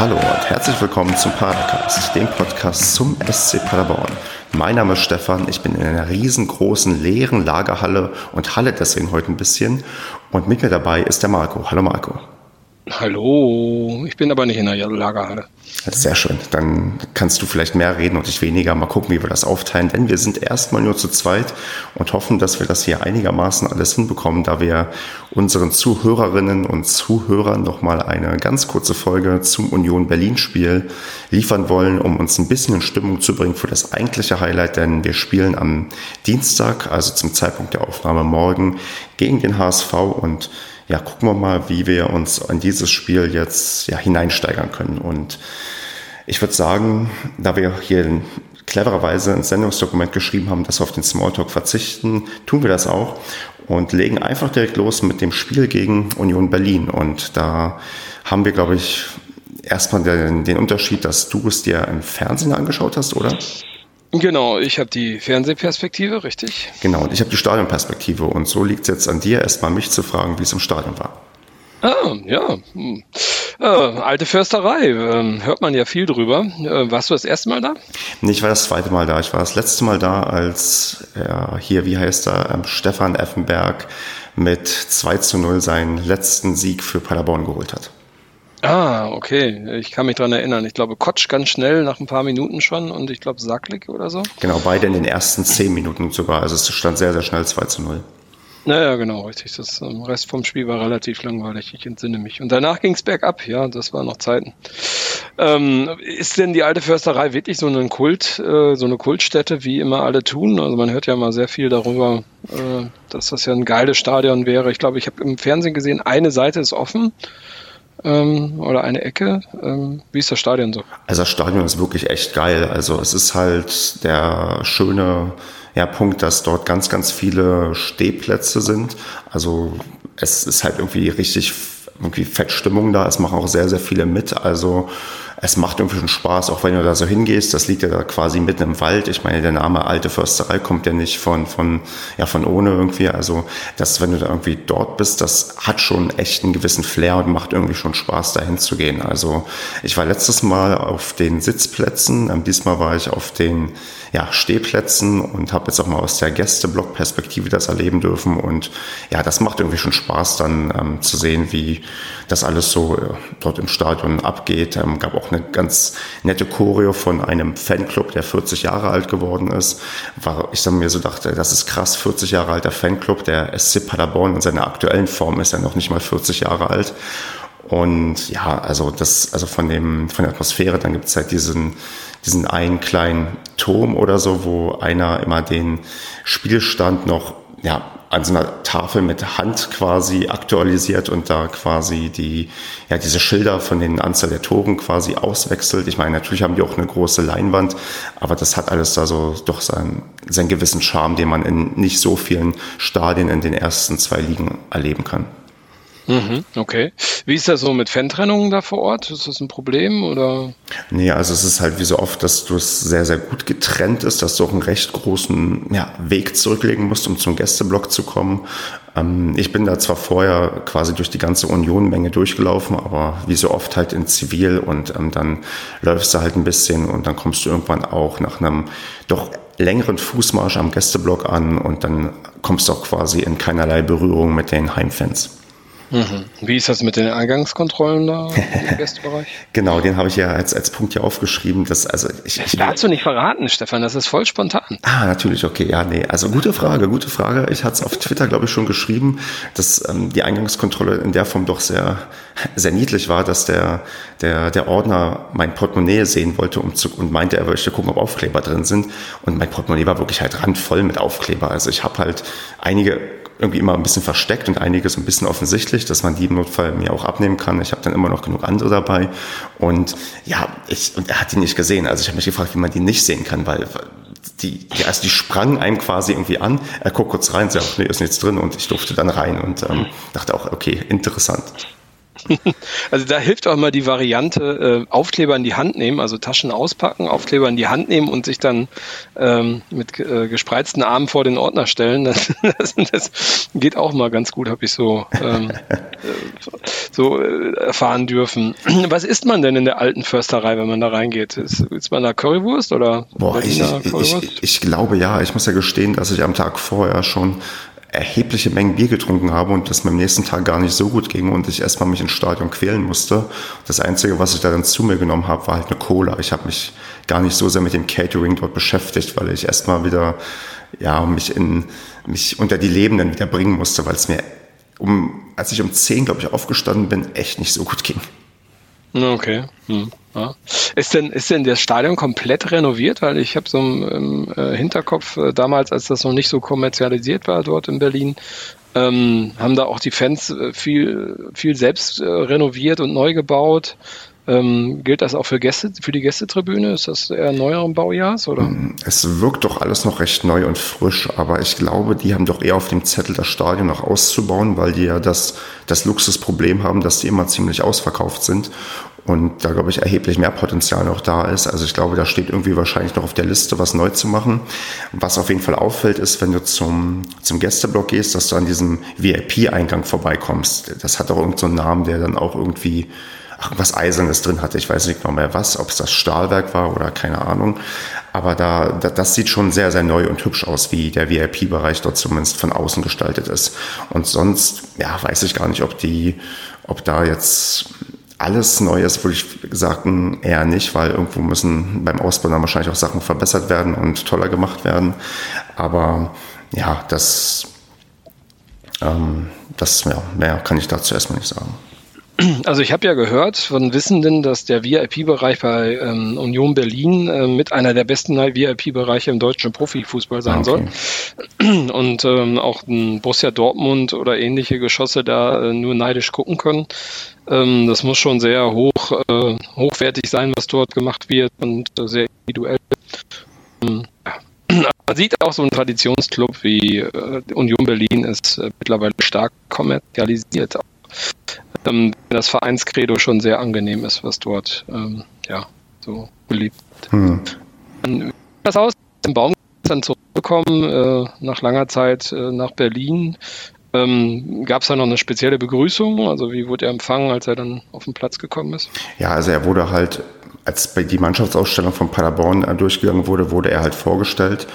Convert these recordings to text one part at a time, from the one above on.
Hallo und herzlich willkommen zum Padercast, dem Podcast zum SC Paderborn. Mein Name ist Stefan, ich bin in einer riesengroßen leeren Lagerhalle und halle deswegen heute ein bisschen. Und mit mir dabei ist der Marco. Hallo Marco. Hallo, ich bin aber nicht in der Lagerhalle. Sehr schön. Dann kannst du vielleicht mehr reden und ich weniger. Mal gucken, wie wir das aufteilen. Denn wir sind erstmal nur zu zweit und hoffen, dass wir das hier einigermaßen alles hinbekommen, da wir unseren Zuhörerinnen und Zuhörern nochmal eine ganz kurze Folge zum Union Berlin Spiel liefern wollen, um uns ein bisschen in Stimmung zu bringen für das eigentliche Highlight. Denn wir spielen am Dienstag, also zum Zeitpunkt der Aufnahme morgen, gegen den HSV und ja, gucken wir mal, wie wir uns in dieses Spiel jetzt ja, hineinsteigern können. Und ich würde sagen, da wir hier clevererweise ein Sendungsdokument geschrieben haben, dass wir auf den Smalltalk verzichten, tun wir das auch und legen einfach direkt los mit dem Spiel gegen Union Berlin. Und da haben wir, glaube ich, erstmal den, den Unterschied, dass du es dir im Fernsehen angeschaut hast, oder? Genau, ich habe die Fernsehperspektive, richtig? Genau, und ich habe die Stadionperspektive. Und so liegt es jetzt an dir, erstmal mich zu fragen, wie es im Stadion war. Ah, ja. Hm. Äh, alte Försterei, äh, hört man ja viel drüber. Äh, warst du das erste Mal da? Nee, ich war das zweite Mal da. Ich war das letzte Mal da, als ja, hier, wie heißt er, ähm, Stefan Effenberg mit 2 zu 0 seinen letzten Sieg für Paderborn geholt hat. Ah, okay. Ich kann mich dran erinnern. Ich glaube, Kotsch ganz schnell nach ein paar Minuten schon und ich glaube Sacklik oder so. Genau, beide in den ersten zehn Minuten sogar. Also es stand sehr, sehr schnell 2 zu 0. Naja, genau, richtig. Das ähm, Rest vom Spiel war relativ langweilig, ich entsinne mich. Und danach ging es bergab, ja, das waren noch Zeiten. Ähm, ist denn die alte Försterei wirklich so ein Kult, äh, so eine Kultstätte, wie immer alle tun? Also man hört ja mal sehr viel darüber, äh, dass das ja ein geiles Stadion wäre. Ich glaube, ich habe im Fernsehen gesehen, eine Seite ist offen ähm, oder eine Ecke. Ähm, wie ist das Stadion so? Also das Stadion ist wirklich echt geil. Also es ist halt der schöne ja, Punkt, dass dort ganz, ganz viele Stehplätze sind. Also es ist halt irgendwie richtig irgendwie Fettstimmung da. Es machen auch sehr, sehr viele mit. Also es macht irgendwie schon Spaß, auch wenn du da so hingehst. Das liegt ja da quasi mitten im Wald. Ich meine, der Name Alte Försterei kommt ja nicht von, von, ja, von ohne irgendwie. Also, das, wenn du da irgendwie dort bist, das hat schon echt einen gewissen Flair und macht irgendwie schon Spaß, dahin zu gehen. Also, ich war letztes Mal auf den Sitzplätzen. Ähm, diesmal war ich auf den, ja, Stehplätzen und habe jetzt auch mal aus der Gästeblock-Perspektive das erleben dürfen. Und ja, das macht irgendwie schon Spaß, dann ähm, zu sehen, wie das alles so äh, dort im Stadion abgeht. Ähm, gab auch eine ganz nette Choreo von einem Fanclub, der 40 Jahre alt geworden ist. War, ich dann mir so dachte, das ist krass, 40 Jahre alter Fanclub, der SC Paderborn in seiner aktuellen Form ist ja noch nicht mal 40 Jahre alt. Und ja, also das, also von dem, von der Atmosphäre, dann gibt es halt diesen, diesen einen kleinen Turm oder so, wo einer immer den Spielstand noch ja, an so einer Tafel mit Hand quasi aktualisiert und da quasi die, ja, diese Schilder von den Anzahl der Toren quasi auswechselt. Ich meine, natürlich haben die auch eine große Leinwand, aber das hat alles da so doch seinen, seinen gewissen Charme, den man in nicht so vielen Stadien in den ersten zwei Ligen erleben kann. Mhm, okay. Wie ist das so mit Fantrennungen da vor Ort? Ist das ein Problem oder? Nee, also es ist halt wie so oft, dass du es sehr, sehr gut getrennt ist, dass du auch einen recht großen ja, Weg zurücklegen musst, um zum Gästeblock zu kommen. Ähm, ich bin da zwar vorher quasi durch die ganze Union-Menge durchgelaufen, aber wie so oft halt in Zivil und ähm, dann läufst du halt ein bisschen und dann kommst du irgendwann auch nach einem doch längeren Fußmarsch am Gästeblock an und dann kommst du auch quasi in keinerlei Berührung mit den Heimfans. Mhm. Wie ist das mit den Eingangskontrollen da im Gästebereich? genau, den habe ich ja als, als Punkt hier aufgeschrieben. Dass, also ich, ich, Darfst du nicht verraten, Stefan, das ist voll spontan. Ah, natürlich, okay, ja, nee. Also gute Frage, gute Frage. Ich hatte es auf Twitter, glaube ich, schon geschrieben, dass ähm, die Eingangskontrolle in der Form doch sehr, sehr niedlich war, dass der, der, der Ordner mein Portemonnaie sehen wollte um zu, und meinte, er möchte gucken, ob Aufkleber drin sind. Und mein Portemonnaie war wirklich halt randvoll mit Aufkleber. Also ich habe halt einige irgendwie immer ein bisschen versteckt und einiges ein bisschen offensichtlich, dass man die im Notfall mir auch abnehmen kann. Ich habe dann immer noch genug andere dabei. Und ja, ich, und er hat die nicht gesehen. Also ich habe mich gefragt, wie man die nicht sehen kann, weil die, die, also die sprangen einem quasi irgendwie an. Er guckt kurz rein, sagt, nee, ist nichts drin und ich durfte dann rein und ähm, dachte auch, okay, interessant. Also da hilft auch mal die Variante, äh, Aufkleber in die Hand nehmen, also Taschen auspacken, Aufkleber in die Hand nehmen und sich dann ähm, mit äh, gespreizten Armen vor den Ordner stellen. Das, das, das geht auch mal ganz gut, habe ich so, ähm, äh, so äh, erfahren dürfen. Was isst man denn in der alten Försterei, wenn man da reingeht? Ist, ist man da Currywurst oder? Boah, ich, ich, ich glaube ja. Ich muss ja gestehen, dass ich am Tag vorher schon erhebliche Mengen Bier getrunken habe und das mir am nächsten Tag gar nicht so gut ging und ich erstmal mich ins Stadion quälen musste. Das Einzige, was ich da dann zu mir genommen habe, war halt eine Cola. Ich habe mich gar nicht so sehr mit dem Catering dort beschäftigt, weil ich erstmal wieder ja, mich, in, mich unter die Lebenden wieder bringen musste, weil es mir, um, als ich um 10, glaube ich, aufgestanden bin, echt nicht so gut ging. Okay. Hm. Ja. Ist denn ist denn das Stadion komplett renoviert? Weil ich habe so im, äh, Hinterkopf äh, damals, als das noch nicht so kommerzialisiert war dort in Berlin, ähm, haben da auch die Fans äh, viel viel selbst äh, renoviert und neu gebaut. Ähm, gilt das auch für Gäste, für die Gästetribüne? Ist das eher neueren Baujahrs oder? Mm, es wirkt doch alles noch recht neu und frisch, aber ich glaube, die haben doch eher auf dem Zettel das Stadion noch auszubauen, weil die ja das, das Luxusproblem haben, dass die immer ziemlich ausverkauft sind und da glaube ich erheblich mehr Potenzial noch da ist. Also ich glaube, da steht irgendwie wahrscheinlich noch auf der Liste, was neu zu machen. Was auf jeden Fall auffällt, ist, wenn du zum, zum Gästeblock gehst, dass du an diesem VIP-Eingang vorbeikommst. Das hat auch irgendeinen so Namen, der dann auch irgendwie ach, was Eisernes drin hatte. Ich weiß nicht genau mehr was, ob es das Stahlwerk war oder keine Ahnung. Aber da, da, das sieht schon sehr, sehr neu und hübsch aus, wie der VIP-Bereich dort zumindest von außen gestaltet ist. Und sonst, ja, weiß ich gar nicht, ob die, ob da jetzt alles Neues würde ich sagen eher nicht, weil irgendwo müssen beim Ausbau dann wahrscheinlich auch Sachen verbessert werden und toller gemacht werden. Aber ja, das, ähm, das ja, mehr kann ich dazu erstmal nicht sagen. Also ich habe ja gehört von Wissenden, dass der VIP-Bereich bei ähm, Union Berlin äh, mit einer der besten VIP-Bereiche im deutschen Profifußball sein okay. soll. Und ähm, auch ein Borussia Dortmund oder ähnliche Geschosse da äh, nur neidisch gucken können. Ähm, das muss schon sehr hoch, äh, hochwertig sein, was dort gemacht wird und äh, sehr individuell. Ähm, man sieht auch so ein Traditionsclub wie äh, Union Berlin ist äh, mittlerweile stark kommerzialisiert. Ähm, das Vereinskredo schon sehr angenehm ist, was dort ähm, ja so beliebt. Hm. Dann, das aus dem Baum dann zurückgekommen äh, nach langer Zeit äh, nach Berlin ähm, Gab es da noch eine spezielle Begrüßung? Also wie wurde er empfangen, als er dann auf den Platz gekommen ist? Ja, also er wurde halt, als bei die Mannschaftsausstellung von Paderborn äh, durchgegangen wurde, wurde er halt vorgestellt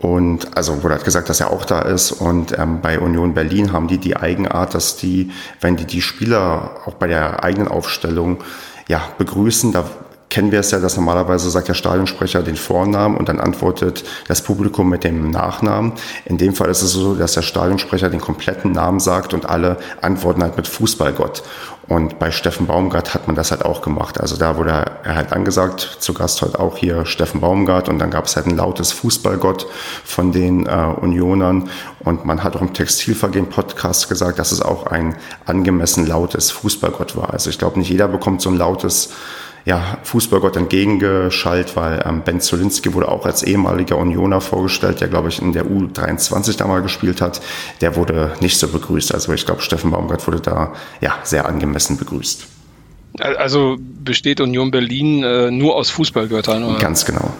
und also wurde halt gesagt, dass er auch da ist. Und ähm, bei Union Berlin haben die die Eigenart, dass die, wenn die die Spieler auch bei der eigenen Aufstellung ja begrüßen, da kennen wir es ja, dass normalerweise sagt der Stadionsprecher den Vornamen und dann antwortet das Publikum mit dem Nachnamen. In dem Fall ist es so, dass der Stadionsprecher den kompletten Namen sagt und alle antworten halt mit Fußballgott. Und bei Steffen Baumgart hat man das halt auch gemacht. Also da wurde er halt angesagt, zu Gast heute auch hier Steffen Baumgart und dann gab es halt ein lautes Fußballgott von den äh, Unionern und man hat auch im Textilvergehen Podcast gesagt, dass es auch ein angemessen lautes Fußballgott war. Also ich glaube, nicht jeder bekommt so ein lautes ja, Fußballgott entgegengeschallt, weil ähm, Ben Zolinski wurde auch als ehemaliger Unioner vorgestellt, der, glaube ich, in der U23 da mal gespielt hat. Der wurde nicht so begrüßt. Also ich glaube, Steffen Baumgart wurde da ja sehr angemessen begrüßt. Also besteht Union Berlin äh, nur aus Fußballgöttern? Oder? Ganz genau.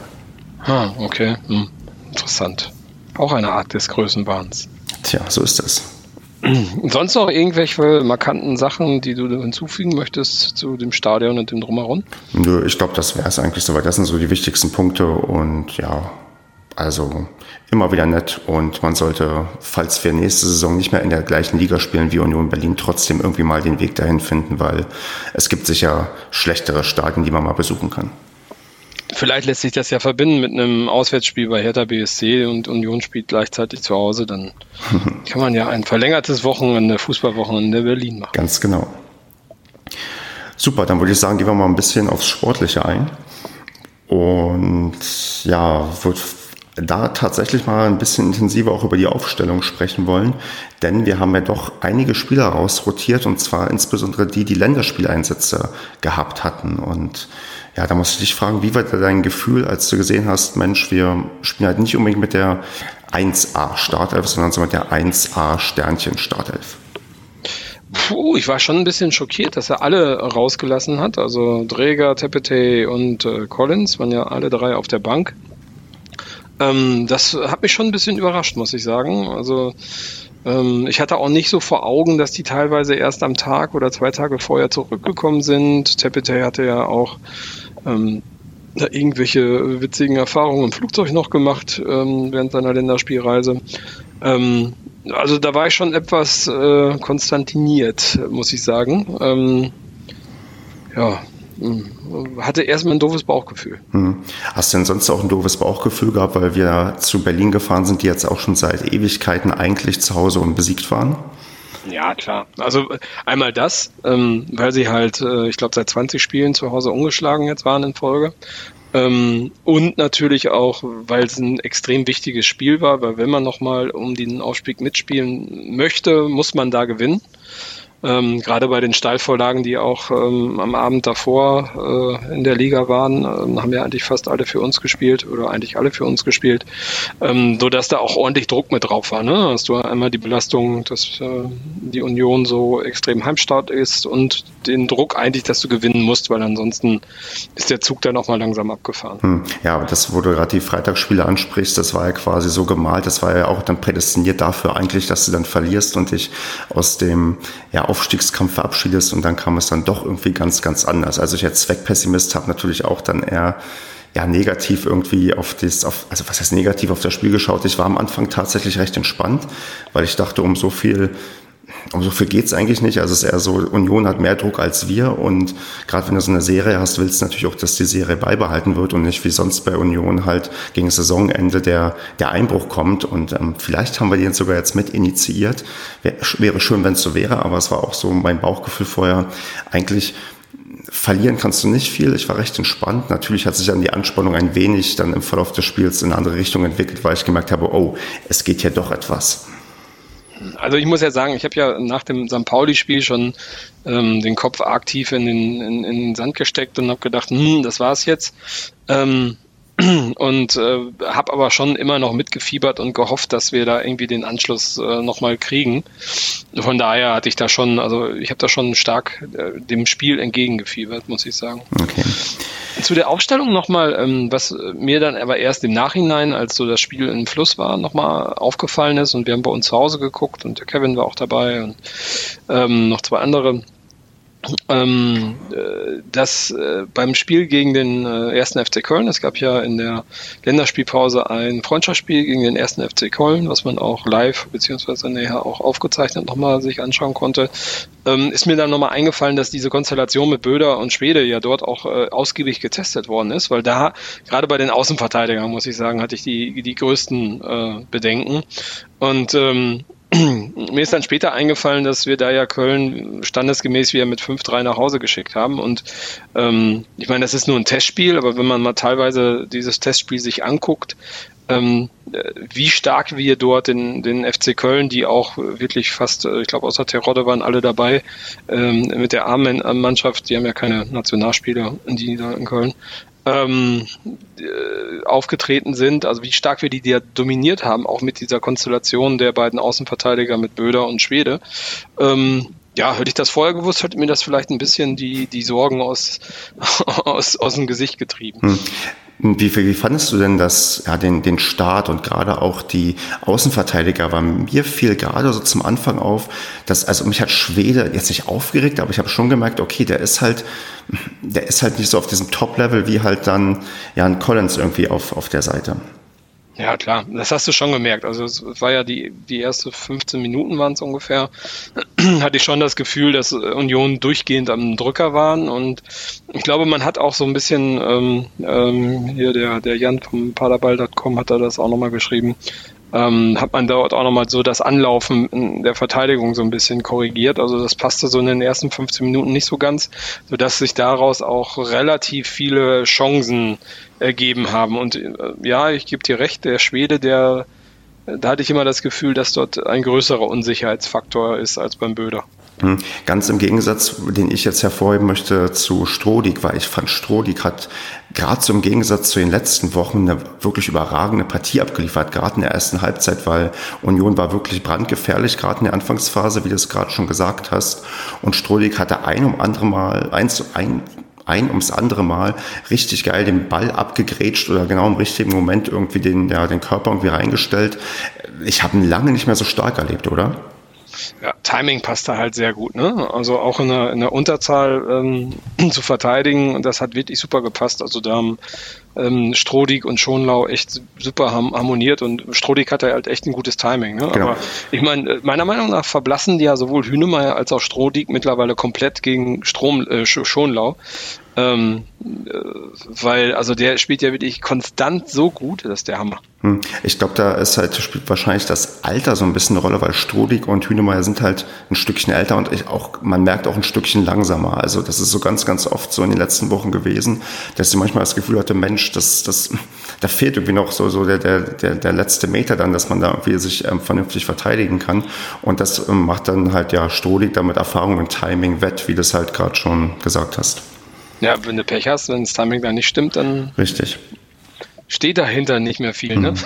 Ah, okay. Hm. Interessant. Auch eine Art des Größenwahns. Tja, so ist das. Sonst noch irgendwelche markanten Sachen, die du hinzufügen möchtest zu dem Stadion und dem Drumherum? Nö, ich glaube, das wäre es eigentlich soweit. Das sind so die wichtigsten Punkte und ja, also immer wieder nett und man sollte, falls wir nächste Saison nicht mehr in der gleichen Liga spielen wie Union Berlin, trotzdem irgendwie mal den Weg dahin finden, weil es gibt sicher schlechtere Stadien, die man mal besuchen kann. Vielleicht lässt sich das ja verbinden mit einem Auswärtsspiel bei Hertha BSC und Union spielt gleichzeitig zu Hause. Dann kann man ja ein verlängertes Wochenende, Fußballwochenende in Berlin machen. Ganz genau. Super, dann würde ich sagen, gehen wir mal ein bisschen aufs Sportliche ein. Und ja, würde da tatsächlich mal ein bisschen intensiver auch über die Aufstellung sprechen wollen, denn wir haben ja doch einige Spieler rausrotiert und zwar insbesondere die, die Länderspieleinsätze gehabt hatten. Und ja, da muss ich dich fragen, wie war dein Gefühl, als du gesehen hast, Mensch, wir spielen halt nicht unbedingt mit der 1A Startelf, sondern so mit der 1A Sternchen Startelf? Puh, ich war schon ein bisschen schockiert, dass er alle rausgelassen hat. Also Dräger, Tepete und äh, Collins waren ja alle drei auf der Bank. Ähm, das hat mich schon ein bisschen überrascht, muss ich sagen. Also ich hatte auch nicht so vor Augen, dass die teilweise erst am Tag oder zwei Tage vorher zurückgekommen sind. Tepete hatte ja auch ähm, irgendwelche witzigen Erfahrungen im Flugzeug noch gemacht ähm, während seiner Länderspielreise. Ähm, also da war ich schon etwas äh, konstantiniert, muss ich sagen. Ähm, ja, hatte erstmal ein doofes Bauchgefühl. Hm. Hast du denn sonst auch ein doofes Bauchgefühl gehabt, weil wir zu Berlin gefahren sind, die jetzt auch schon seit Ewigkeiten eigentlich zu Hause und besiegt waren? Ja, klar. Also einmal das, ähm, weil sie halt, äh, ich glaube, seit 20 Spielen zu Hause ungeschlagen jetzt waren in Folge. Ähm, und natürlich auch, weil es ein extrem wichtiges Spiel war, weil wenn man nochmal um den Aufstieg mitspielen möchte, muss man da gewinnen. Ähm, gerade bei den Steilvorlagen, die auch ähm, am Abend davor äh, in der Liga waren, ähm, haben ja eigentlich fast alle für uns gespielt oder eigentlich alle für uns gespielt, ähm, so dass da auch ordentlich Druck mit drauf war. Ne? Hast du einmal die Belastung, dass äh, die Union so extrem heimstart ist und den Druck eigentlich, dass du gewinnen musst, weil ansonsten ist der Zug dann auch mal langsam abgefahren. Hm. Ja, aber das, wo du gerade die Freitagsspiele ansprichst, das war ja quasi so gemalt, das war ja auch dann prädestiniert dafür eigentlich, dass du dann verlierst und dich aus dem ja, Aufstiegskampf verabschiedest und dann kam es dann doch irgendwie ganz, ganz anders. Also ich als Zweckpessimist habe natürlich auch dann eher ja, negativ irgendwie auf das, auf, also was heißt negativ auf das Spiel geschaut. Ich war am Anfang tatsächlich recht entspannt, weil ich dachte, um so viel um so viel geht's eigentlich nicht. Also es ist eher so, Union hat mehr Druck als wir und gerade wenn du so eine Serie hast, willst du natürlich auch, dass die Serie beibehalten wird und nicht wie sonst bei Union halt gegen Saisonende der, der Einbruch kommt und ähm, vielleicht haben wir den sogar jetzt mit initiiert. Wär, wäre schön, wenn es so wäre, aber es war auch so mein Bauchgefühl vorher. Eigentlich verlieren kannst du nicht viel. Ich war recht entspannt. Natürlich hat sich dann die Anspannung ein wenig dann im Verlauf des Spiels in eine andere Richtung entwickelt, weil ich gemerkt habe, oh, es geht hier doch etwas. Also ich muss ja sagen, ich habe ja nach dem St. Pauli-Spiel schon ähm, den Kopf tief in den, in, in den Sand gesteckt und habe gedacht, hm, das war's jetzt. Ähm, und äh, habe aber schon immer noch mitgefiebert und gehofft, dass wir da irgendwie den Anschluss äh, nochmal kriegen. Von daher hatte ich da schon, also ich habe da schon stark äh, dem Spiel entgegengefiebert, muss ich sagen. Okay. Zu der Aufstellung nochmal, ähm, was mir dann aber erst im Nachhinein, als so das Spiel im Fluss war, nochmal aufgefallen ist und wir haben bei uns zu Hause geguckt und der Kevin war auch dabei und ähm, noch zwei andere ähm, äh, dass äh, beim Spiel gegen den äh, ersten FC Köln, es gab ja in der Länderspielpause ein Freundschaftsspiel gegen den ersten FC Köln, was man auch live beziehungsweise näher auch aufgezeichnet nochmal sich anschauen konnte, ähm, ist mir dann nochmal eingefallen, dass diese Konstellation mit Böder und Schwede ja dort auch äh, ausgiebig getestet worden ist, weil da gerade bei den Außenverteidigern, muss ich sagen, hatte ich die, die größten äh, Bedenken. Und ähm, mir ist dann später eingefallen, dass wir da ja Köln standesgemäß wieder mit 5-3 nach Hause geschickt haben. Und ähm, ich meine, das ist nur ein Testspiel, aber wenn man mal teilweise dieses Testspiel sich anguckt, ähm, wie stark wir dort den, den FC Köln, die auch wirklich fast, äh, ich glaube, außer Terodde waren alle dabei, ähm, mit der Armenmannschaft, die haben ja keine Nationalspieler, die da in Köln, ähm, äh, aufgetreten sind, also wie stark wir die, die dominiert haben, auch mit dieser Konstellation der beiden Außenverteidiger mit Böder und Schwede. Ähm, ja, hätte ich das vorher gewusst, hätte mir das vielleicht ein bisschen die, die Sorgen aus, aus, aus dem Gesicht getrieben. Hm. Wie, wie fandest du denn das, ja, den, den Start und gerade auch die Außenverteidiger? War mir fiel gerade so zum Anfang auf, dass, also mich hat Schwede jetzt nicht aufgeregt, aber ich habe schon gemerkt, okay, der ist halt, der ist halt nicht so auf diesem Top-Level wie halt dann Jan Collins irgendwie auf, auf der Seite. Ja, klar, das hast du schon gemerkt. Also es war ja die, die erste 15 Minuten waren es ungefähr, hatte ich schon das Gefühl, dass Union durchgehend am Drücker waren. Und ich glaube, man hat auch so ein bisschen, ähm, ähm, hier der, der Jan vom Paderball.com hat da das auch nochmal geschrieben, ähm, hat man dort auch nochmal so das Anlaufen der Verteidigung so ein bisschen korrigiert. Also das passte so in den ersten 15 Minuten nicht so ganz, sodass sich daraus auch relativ viele Chancen ergeben haben. Und äh, ja, ich gebe dir recht, der Schwede, der da hatte ich immer das Gefühl, dass dort ein größerer Unsicherheitsfaktor ist als beim Böder. Hm. Ganz im Gegensatz, den ich jetzt hervorheben möchte zu Strodig, weil ich fand, Strodig hat gerade so im Gegensatz zu den letzten Wochen eine wirklich überragende Partie abgeliefert, gerade in der ersten Halbzeit, weil Union war wirklich brandgefährlich, gerade in der Anfangsphase, wie du es gerade schon gesagt hast. Und Strodig hatte ein um andere Mal, eins, ein, ein ums andere Mal richtig geil den Ball abgegrätscht oder genau im richtigen Moment irgendwie den, ja, den Körper irgendwie reingestellt. Ich habe ihn lange nicht mehr so stark erlebt, oder? Ja, Timing passt da halt sehr gut. Ne? Also auch in der, in der Unterzahl ähm, zu verteidigen, und das hat wirklich super gepasst. Also da haben ähm, Strodig und Schonlau echt super harmoniert und Strodig hatte halt echt ein gutes Timing. Ne? Genau. Aber ich meine, meiner Meinung nach verblassen die ja sowohl Hünemeyer als auch Strodig mittlerweile komplett gegen Strom, äh, Schonlau. Ähm, äh, weil, also der spielt ja wirklich konstant so gut, das ist der Hammer. Hm. Ich glaube, da ist halt, spielt wahrscheinlich das Alter so ein bisschen eine Rolle, weil Strodig und Hünemeyer sind halt ein Stückchen älter und ich auch, man merkt auch ein Stückchen langsamer. Also das ist so ganz, ganz oft so in den letzten Wochen gewesen, dass ich manchmal das Gefühl hatte, Mensch, das, das, da fehlt irgendwie noch so, so der, der, der, der letzte Meter dann, dass man da irgendwie sich ähm, vernünftig verteidigen kann. Und das ähm, macht dann halt ja Strodig damit Erfahrung und Timing wett, wie du es halt gerade schon gesagt hast. Ja, wenn du Pech hast, wenn das Timing da nicht stimmt, dann Richtig. steht dahinter nicht mehr viel. Ne? Mhm.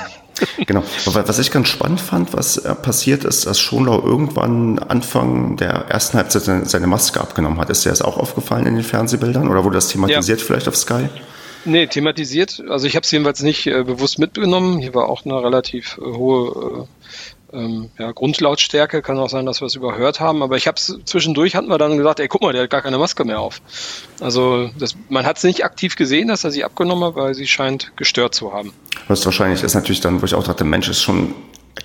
Genau. Was ich ganz spannend fand, was äh, passiert ist, dass Schonlau irgendwann Anfang der ersten Halbzeit seine Maske abgenommen hat. Ist dir das auch aufgefallen in den Fernsehbildern oder wurde das thematisiert ja. vielleicht auf Sky? Nee, thematisiert. Also ich habe es jedenfalls nicht äh, bewusst mitgenommen. Hier war auch eine relativ äh, hohe ähm, ja, Grundlautstärke. Kann auch sein, dass wir es überhört haben. Aber ich habe es zwischendurch hatten wir dann gesagt, ey, guck mal, der hat gar keine Maske mehr auf. Also das, man hat es nicht aktiv gesehen, dass er sie abgenommen hat, weil sie scheint gestört zu haben. Was wahrscheinlich ist natürlich dann, wo ich auch dachte, Mensch, ist schon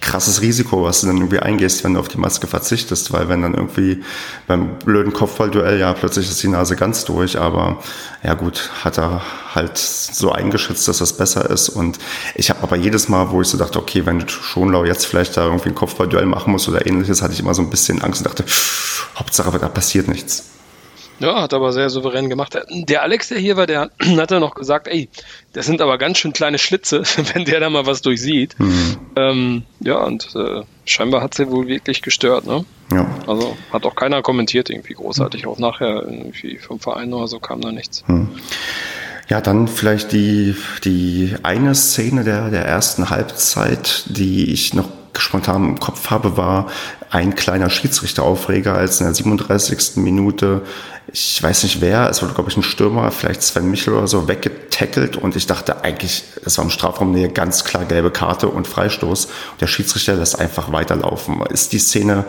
krasses Risiko, was du dann irgendwie eingehst, wenn du auf die Maske verzichtest, weil wenn dann irgendwie beim blöden Kopfballduell, ja, plötzlich ist die Nase ganz durch, aber ja gut, hat er halt so eingeschätzt, dass das besser ist und ich habe aber jedes Mal, wo ich so dachte, okay, wenn Schonlau jetzt vielleicht da irgendwie ein Kopfballduell machen muss oder ähnliches, hatte ich immer so ein bisschen Angst und dachte, Hauptsache, da passiert nichts. Ja, hat aber sehr souverän gemacht. Der Alex, der hier war, der hat dann noch gesagt, ey, das sind aber ganz schön kleine Schlitze, wenn der da mal was durchsieht. Mhm. Ähm, ja, und äh, scheinbar hat sie wohl wirklich gestört, ne? Ja. Also hat auch keiner kommentiert irgendwie großartig. Auch nachher irgendwie vom Verein oder so kam da nichts. Mhm. Ja, dann vielleicht die, die eine Szene der, der ersten Halbzeit, die ich noch spontan im Kopf habe, war ein kleiner Schiedsrichteraufreger, als in der 37. Minute, ich weiß nicht wer, es wurde glaube ich ein Stürmer, vielleicht Sven Michel oder so, weggetackelt und ich dachte eigentlich, es war im Strafraum Nähe ganz klar gelbe Karte und Freistoß. Und der Schiedsrichter lässt einfach weiterlaufen. Ist die Szene,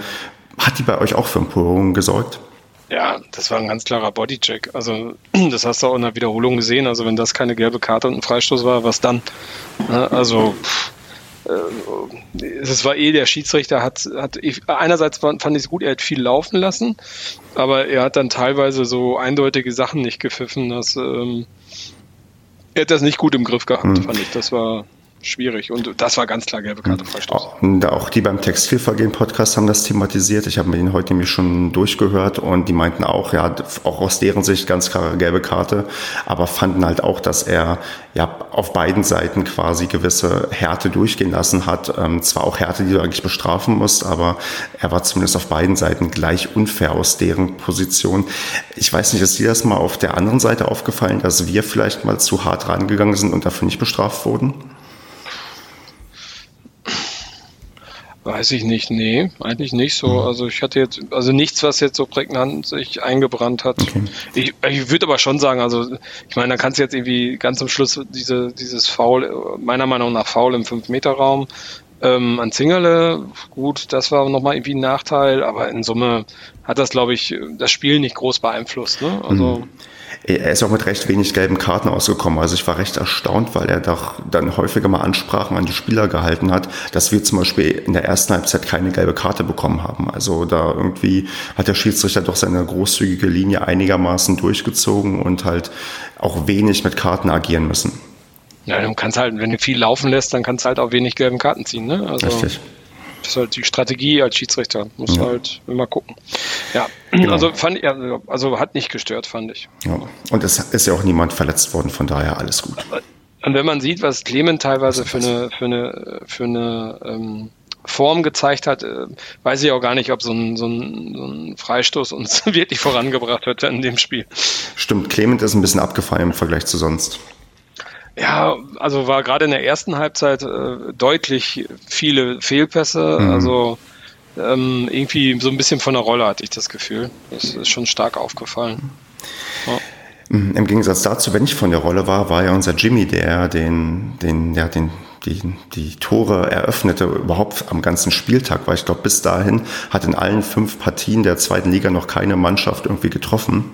hat die bei euch auch für Empörungen gesorgt? Ja, das war ein ganz klarer Bodycheck. Also, das hast du auch in der Wiederholung gesehen. Also, wenn das keine gelbe Karte und ein Freistoß war, was dann? Ne, also, pff es war eh, der Schiedsrichter hat, hat einerseits fand ich es gut, er hat viel laufen lassen, aber er hat dann teilweise so eindeutige Sachen nicht gepfiffen, dass ähm, er hat das nicht gut im Griff gehabt, hm. fand ich. Das war schwierig. Und das war ganz klar gelbe Karte Freistoß. Und auch die beim Textilvergehen Podcast haben das thematisiert. Ich habe mir den heute nämlich schon durchgehört und die meinten auch, ja, auch aus deren Sicht ganz klare gelbe Karte, aber fanden halt auch, dass er ja auf beiden Seiten quasi gewisse Härte durchgehen lassen hat. Ähm, zwar auch Härte, die du eigentlich bestrafen musst, aber er war zumindest auf beiden Seiten gleich unfair aus deren Position. Ich weiß nicht, ist dir das mal auf der anderen Seite aufgefallen, dass wir vielleicht mal zu hart rangegangen sind und dafür nicht bestraft wurden? Weiß ich nicht, nee, eigentlich nicht so. Mhm. Also ich hatte jetzt, also nichts, was jetzt so prägnant sich eingebrannt hat. Okay. Ich, ich würde aber schon sagen, also ich meine, da kannst du jetzt irgendwie ganz am Schluss diese, dieses Foul, meiner Meinung nach Foul im 5-Meter-Raum ähm, an Zingerle, gut, das war nochmal irgendwie ein Nachteil, aber in Summe hat das, glaube ich, das Spiel nicht groß beeinflusst. Ne? Also mhm. Er ist auch mit recht wenig gelben Karten ausgekommen. Also ich war recht erstaunt, weil er doch dann häufiger mal Ansprachen an die Spieler gehalten hat, dass wir zum Beispiel in der ersten Halbzeit keine gelbe Karte bekommen haben. Also da irgendwie hat der Schiedsrichter doch seine großzügige Linie einigermaßen durchgezogen und halt auch wenig mit Karten agieren müssen. Ja, du kannst halt, wenn du viel laufen lässt, dann kannst du halt auch wenig gelben Karten ziehen. Ne? Also Richtig. Das ist halt die Strategie als Schiedsrichter. Muss ja. halt immer gucken. Ja, genau. also fand also hat nicht gestört, fand ich. Ja. Und es ist ja auch niemand verletzt worden, von daher alles gut. Und wenn man sieht, was Clement teilweise für eine, für eine, für eine ähm, Form gezeigt hat, äh, weiß ich auch gar nicht, ob so ein, so ein, so ein Freistoß uns wirklich vorangebracht wird in dem Spiel. Stimmt, Clement ist ein bisschen abgefallen im Vergleich zu sonst. Ja, also war gerade in der ersten Halbzeit äh, deutlich viele Fehlpässe. Mhm. Also ähm, irgendwie so ein bisschen von der Rolle hatte ich das Gefühl. Das ist schon stark aufgefallen. Ja. Mhm, Im Gegensatz dazu, wenn ich von der Rolle war, war ja unser Jimmy, der den, den, ja, den, die, die Tore eröffnete, überhaupt am ganzen Spieltag, weil ich glaube, bis dahin hat in allen fünf Partien der zweiten Liga noch keine Mannschaft irgendwie getroffen.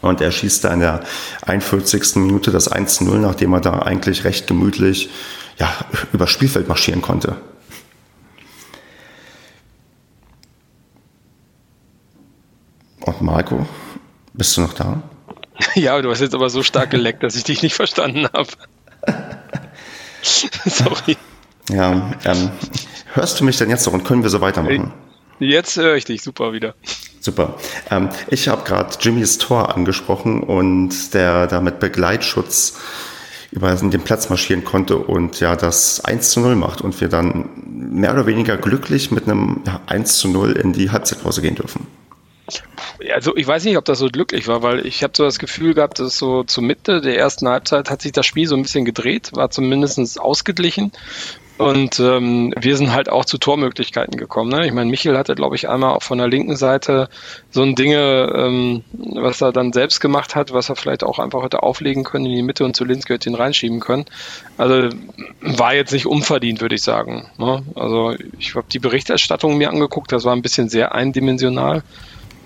Und er schießt da in der 41. Minute das 1-0, nachdem er da eigentlich recht gemütlich ja, über Spielfeld marschieren konnte. Und Marco, bist du noch da? Ja, du hast jetzt aber so stark geleckt, dass ich dich nicht verstanden habe. Sorry. Ja, ähm, hörst du mich denn jetzt noch und können wir so weitermachen? Jetzt höre ich dich super wieder. Super. Ähm, ich habe gerade Jimmys Tor angesprochen und der da mit Begleitschutz über den Platz marschieren konnte und ja das 1 zu 0 macht und wir dann mehr oder weniger glücklich mit einem ja, 1 zu 0 in die Halbzeitpause gehen dürfen. Also ich weiß nicht, ob das so glücklich war, weil ich habe so das Gefühl gehabt, dass so zur Mitte der ersten Halbzeit hat sich das Spiel so ein bisschen gedreht, war zumindest ausgeglichen. Und ähm, wir sind halt auch zu Tormöglichkeiten gekommen. Ne? Ich meine, Michel hatte, glaube ich, einmal auch von der linken Seite so ein Dinge, ähm, was er dann selbst gemacht hat, was er vielleicht auch einfach hätte auflegen können in die Mitte und zu Linske hätte ihn reinschieben können. Also war jetzt nicht unverdient, würde ich sagen. Ne? Also ich habe die Berichterstattung mir angeguckt, das war ein bisschen sehr eindimensional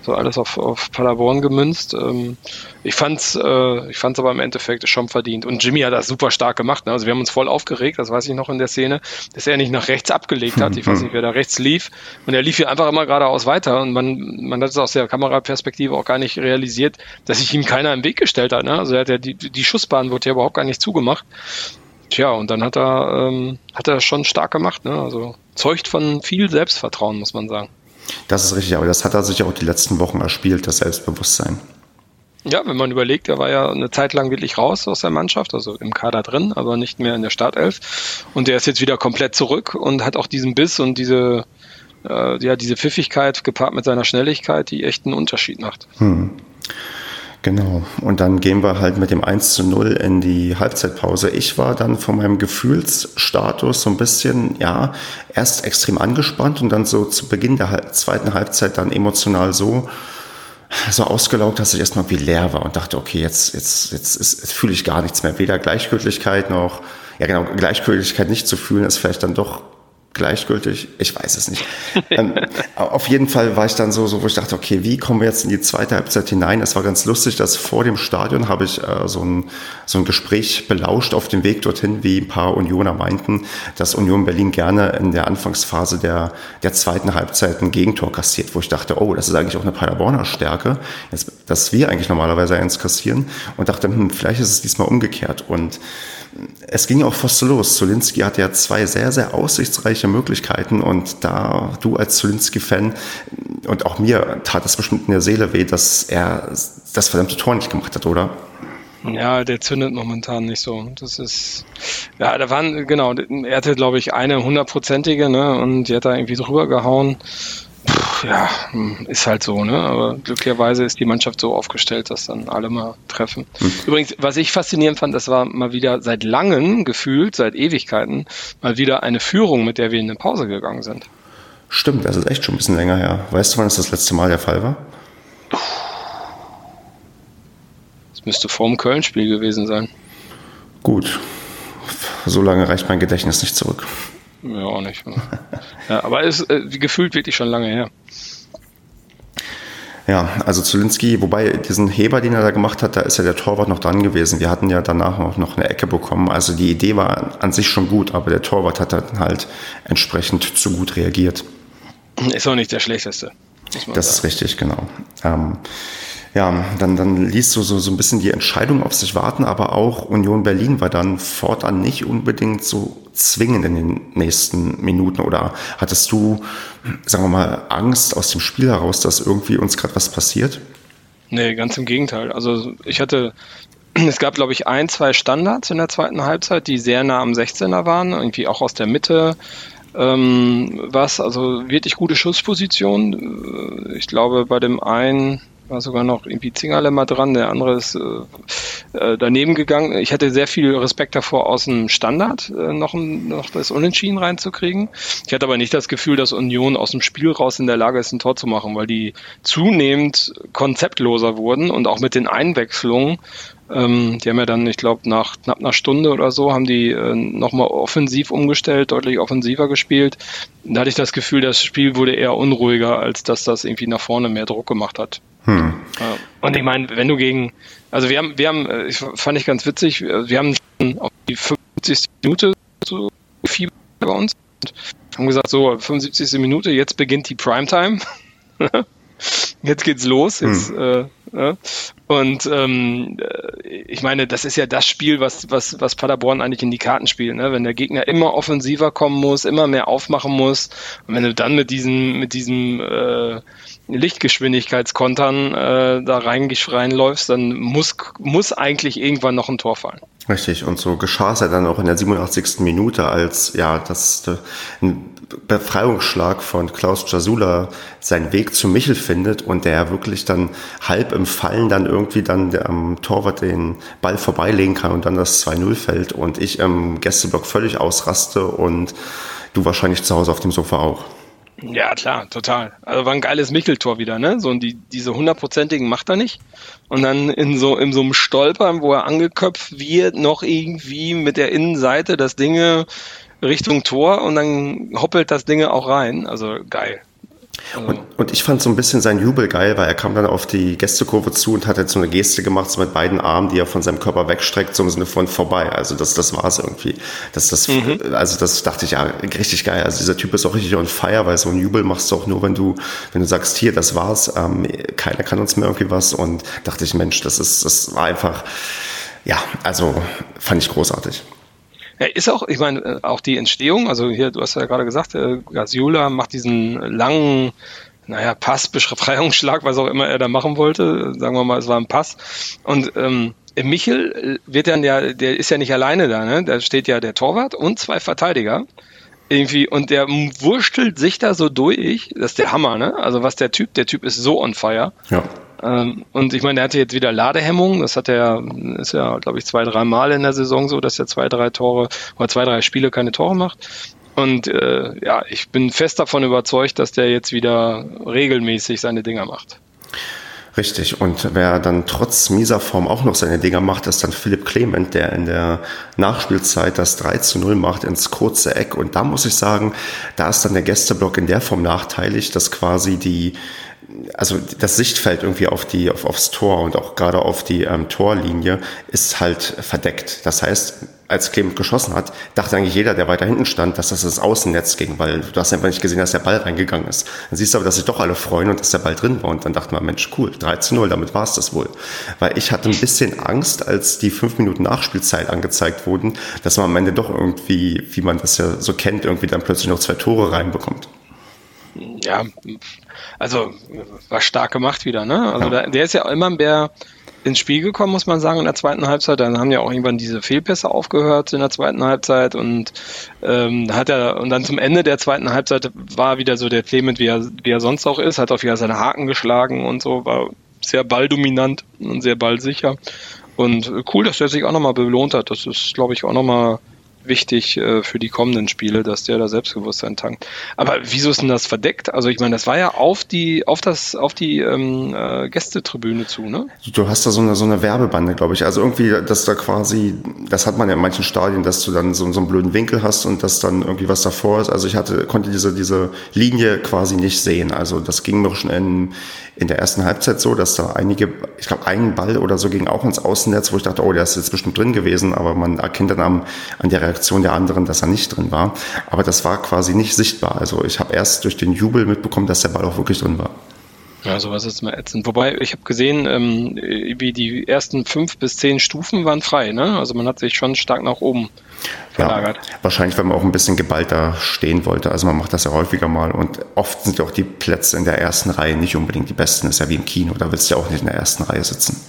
so alles auf, auf Paderborn gemünzt. Ähm, ich fand's, äh, ich fand's aber im Endeffekt schon verdient. Und Jimmy hat das super stark gemacht. Ne? Also wir haben uns voll aufgeregt, das weiß ich noch in der Szene, dass er nicht nach rechts abgelegt hat. Ich weiß nicht, wer da rechts lief. Und er lief hier einfach immer geradeaus weiter. Und man, man hat es aus der Kameraperspektive auch gar nicht realisiert, dass sich ihm keiner im Weg gestellt hat. Ne? Also er hat ja die, die Schussbahn wurde ja überhaupt gar nicht zugemacht. Tja, und dann hat er, ähm, hat er schon stark gemacht. Ne? Also zeugt von viel Selbstvertrauen, muss man sagen. Das ist richtig, aber das hat er sich auch die letzten Wochen erspielt, das Selbstbewusstsein. Ja, wenn man überlegt, er war ja eine Zeit lang wirklich raus aus der Mannschaft, also im Kader drin, aber nicht mehr in der Startelf. Und der ist jetzt wieder komplett zurück und hat auch diesen Biss und diese, äh, ja, diese Pfiffigkeit gepaart mit seiner Schnelligkeit, die echt einen Unterschied macht. Hm. Genau. Und dann gehen wir halt mit dem 1 zu 0 in die Halbzeitpause. Ich war dann von meinem Gefühlsstatus so ein bisschen, ja, erst extrem angespannt und dann so zu Beginn der zweiten Halbzeit dann emotional so, so ausgelaugt, dass ich erstmal wie leer war und dachte, okay, jetzt, jetzt, jetzt, jetzt, jetzt fühle ich gar nichts mehr. Weder Gleichgültigkeit noch, ja genau, Gleichgültigkeit nicht zu fühlen, ist vielleicht dann doch gleichgültig, ich weiß es nicht. ähm, auf jeden Fall war ich dann so, so, wo ich dachte, okay, wie kommen wir jetzt in die zweite Halbzeit hinein? Es war ganz lustig, dass vor dem Stadion habe ich äh, so, ein, so ein Gespräch belauscht auf dem Weg dorthin, wie ein paar Unioner meinten, dass Union Berlin gerne in der Anfangsphase der, der zweiten Halbzeit ein Gegentor kassiert, wo ich dachte, oh, das ist eigentlich auch eine Paderborner Stärke, jetzt, dass wir eigentlich normalerweise eins kassieren und dachte, hm, vielleicht ist es diesmal umgekehrt und es ging auch fast so los. Zulinski hatte ja zwei sehr, sehr aussichtsreiche Möglichkeiten und da du als Zulinski-Fan und auch mir tat es bestimmt in der Seele weh, dass er das verdammte Tor nicht gemacht hat, oder? Ja, der zündet momentan nicht so. Das ist, ja, da waren, genau, er hatte, glaube ich, eine hundertprozentige, ne, und die hat da irgendwie drüber gehauen ja, ist halt so, ne? Aber glücklicherweise ist die Mannschaft so aufgestellt, dass dann alle mal treffen. Hm. Übrigens, was ich faszinierend fand, das war mal wieder seit langem gefühlt, seit Ewigkeiten, mal wieder eine Führung, mit der wir in eine Pause gegangen sind. Stimmt, das ist echt schon ein bisschen länger her. Weißt du, wann das das letzte Mal der Fall war? Das müsste vor dem Köln-Spiel gewesen sein. Gut. So lange reicht mein Gedächtnis nicht zurück. Ja, auch nicht. ja, aber es ist äh, gefühlt wirklich schon lange her. Ja, also Zulinski, wobei diesen Heber, den er da gemacht hat, da ist ja der Torwart noch dran gewesen. Wir hatten ja danach auch noch eine Ecke bekommen. Also die Idee war an sich schon gut, aber der Torwart hat dann halt entsprechend zu gut reagiert. Ist auch nicht der schlechteste. Das sagen. ist richtig, genau. Ähm, ja, dann, dann ließ du so, so ein bisschen die Entscheidung auf sich warten, aber auch Union Berlin war dann fortan nicht unbedingt so zwingend in den nächsten Minuten oder hattest du, sagen wir mal, Angst aus dem Spiel heraus, dass irgendwie uns gerade was passiert? Nee, ganz im Gegenteil. Also ich hatte es gab, glaube ich, ein, zwei Standards in der zweiten Halbzeit, die sehr nah am 16er waren, irgendwie auch aus der Mitte. Ähm, was, also wirklich gute Schussposition. Äh, ich glaube, bei dem einen war sogar noch irgendwie Zingerle mal dran, der andere ist äh, äh, daneben gegangen. Ich hatte sehr viel Respekt davor, aus dem Standard äh, noch, noch das Unentschieden reinzukriegen. Ich hatte aber nicht das Gefühl, dass Union aus dem Spiel raus in der Lage ist, ein Tor zu machen, weil die zunehmend konzeptloser wurden und auch mit den Einwechslungen ähm, die haben ja dann, ich glaube, nach knapp einer Stunde oder so, haben die äh, nochmal offensiv umgestellt, deutlich offensiver gespielt. Da hatte ich das Gefühl, das Spiel wurde eher unruhiger, als dass das irgendwie nach vorne mehr Druck gemacht hat. Hm. Und ich meine, wenn du gegen, also wir haben, wir haben, äh, ich fand ich ganz witzig, äh, wir haben schon auf die 50. Minute so viel bei uns und haben gesagt, so 75. Minute, jetzt beginnt die Primetime. jetzt geht's los. Jetzt, hm. äh, ja. Und ähm, ich meine, das ist ja das Spiel, was, was, was Paderborn eigentlich in die Karten spielt. Ne? Wenn der Gegner immer offensiver kommen muss, immer mehr aufmachen muss. Und wenn du dann mit diesem, mit diesem äh, Lichtgeschwindigkeitskontern äh, da reinläufst, dann muss, muss eigentlich irgendwann noch ein Tor fallen. Richtig, und so geschah es ja dann auch in der 87. Minute, als ja das ein Befreiungsschlag von Klaus Jasula seinen Weg zu Michel findet und der wirklich dann halb im Fallen dann irgendwie dann am Torwart den Ball vorbeilegen kann und dann das 2-0 fällt und ich im Gästeblock völlig ausraste und du wahrscheinlich zu Hause auf dem Sofa auch. Ja, klar, total. Also war ein geiles Micheltor wieder, ne? So, und die, diese hundertprozentigen macht er nicht. Und dann in so, in so einem Stolpern, wo er angeköpft wird, noch irgendwie mit der Innenseite das Ding Richtung Tor und dann hoppelt das Ding auch rein. Also geil. Und, und ich fand so ein bisschen sein Jubel geil, weil er kam dann auf die Gästekurve zu und hat jetzt so eine Geste gemacht, so mit beiden Armen, die er von seinem Körper wegstreckt, so im Sinne von vorbei. Also das, das war es irgendwie. Das, das, mhm. Also das dachte ich, ja, richtig geil. Also dieser Typ ist auch richtig on fire, weil so ein Jubel machst du auch nur, wenn du, wenn du sagst, hier, das war's, ähm, keiner kann uns mehr irgendwie was. Und dachte ich, Mensch, das ist, das war einfach, ja, also fand ich großartig. Ja, ist auch, ich meine, äh, auch die Entstehung, also hier, du hast ja gerade gesagt, äh, Gasiola macht diesen langen, naja, Pass, Befreiungsschlag, was auch immer er da machen wollte. Sagen wir mal, es war ein Pass. Und ähm, Michel wird dann ja, der ist ja nicht alleine da, ne? Da steht ja der Torwart und zwei Verteidiger. Irgendwie, und der wurstelt sich da so durch, das ist der Hammer, ne? Also was der Typ, der Typ ist so on fire. Ja. Ähm, und ich meine, er hatte jetzt wieder Ladehemmung. Das hat er, ist ja, glaube ich, zwei, drei Mal in der Saison so, dass er zwei, drei Tore oder zwei, drei Spiele keine Tore macht. Und äh, ja, ich bin fest davon überzeugt, dass der jetzt wieder regelmäßig seine Dinger macht. Richtig. Und wer dann trotz mieser Form auch noch seine Dinger macht, ist dann Philipp Clement, der in der Nachspielzeit das 3 zu 0 macht ins kurze Eck. Und da muss ich sagen, da ist dann der Gästeblock in der Form nachteilig, dass quasi die also das Sichtfeld irgendwie auf die, auf, aufs Tor und auch gerade auf die ähm, Torlinie ist halt verdeckt. Das heißt, als Clement geschossen hat, dachte eigentlich jeder, der weiter hinten stand, dass das das Außennetz ging, weil du hast einfach nicht gesehen, dass der Ball reingegangen ist. Dann siehst du aber, dass sich doch alle freuen und dass der Ball drin war und dann dachte man, Mensch, cool, 3 zu 0, damit war es das wohl. Weil ich hatte ein bisschen Angst, als die fünf Minuten Nachspielzeit angezeigt wurden, dass man am Ende doch irgendwie, wie man das ja so kennt, irgendwie dann plötzlich noch zwei Tore reinbekommt. Ja, also war stark gemacht wieder, ne? Also da, der ist ja immer mehr ins Spiel gekommen, muss man sagen, in der zweiten Halbzeit. Dann haben ja auch irgendwann diese Fehlpässe aufgehört in der zweiten Halbzeit und ähm, hat er und dann zum Ende der zweiten Halbzeit war wieder so der Clement, wie er, wie er sonst auch ist, hat auf wieder seine Haken geschlagen und so, war sehr balldominant und sehr ballsicher. Und cool, dass er sich auch nochmal belohnt hat. Das ist, glaube ich, auch nochmal wichtig äh, für die kommenden Spiele, dass der da Selbstbewusstsein tankt. Aber wieso ist denn das verdeckt? Also ich meine, das war ja auf die, auf das, auf die ähm, äh, Gästetribüne zu, ne? Du hast da so eine, so eine Werbebande, glaube ich. Also irgendwie, dass da quasi, das hat man ja in manchen Stadien, dass du dann so, so einen blöden Winkel hast und dass dann irgendwie was davor ist. Also ich hatte, konnte diese, diese Linie quasi nicht sehen. Also das ging mir schon in, in der ersten Halbzeit so, dass da einige, ich glaube, ein Ball oder so ging auch ins Außennetz, wo ich dachte, oh, der ist jetzt bestimmt drin gewesen, aber man erkennt dann am, an der Reaktion der anderen, dass er nicht drin war. Aber das war quasi nicht sichtbar. Also ich habe erst durch den Jubel mitbekommen, dass der Ball auch wirklich drin war. Ja, sowas ist mal ätzend. Wobei, ich habe gesehen, ähm, wie die ersten fünf bis zehn Stufen waren frei, ne? Also man hat sich schon stark nach oben verlagert. Ja, wahrscheinlich, weil man auch ein bisschen geballter stehen wollte. Also man macht das ja häufiger mal und oft sind ja auch die Plätze in der ersten Reihe nicht unbedingt die besten. Das ist ja wie im Kino, da willst du ja auch nicht in der ersten Reihe sitzen.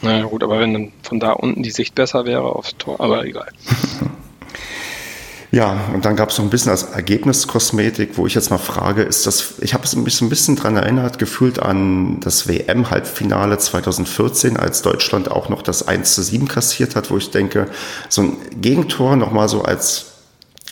Na gut, aber wenn dann von da unten die Sicht besser wäre aufs Tor, aber egal. Ja, und dann gab es noch ein bisschen als Ergebniskosmetik, wo ich jetzt mal frage, ist das, ich habe es mich so ein bisschen dran erinnert, gefühlt an das WM-Halbfinale 2014, als Deutschland auch noch das 1 zu 7 kassiert hat, wo ich denke, so ein Gegentor nochmal so als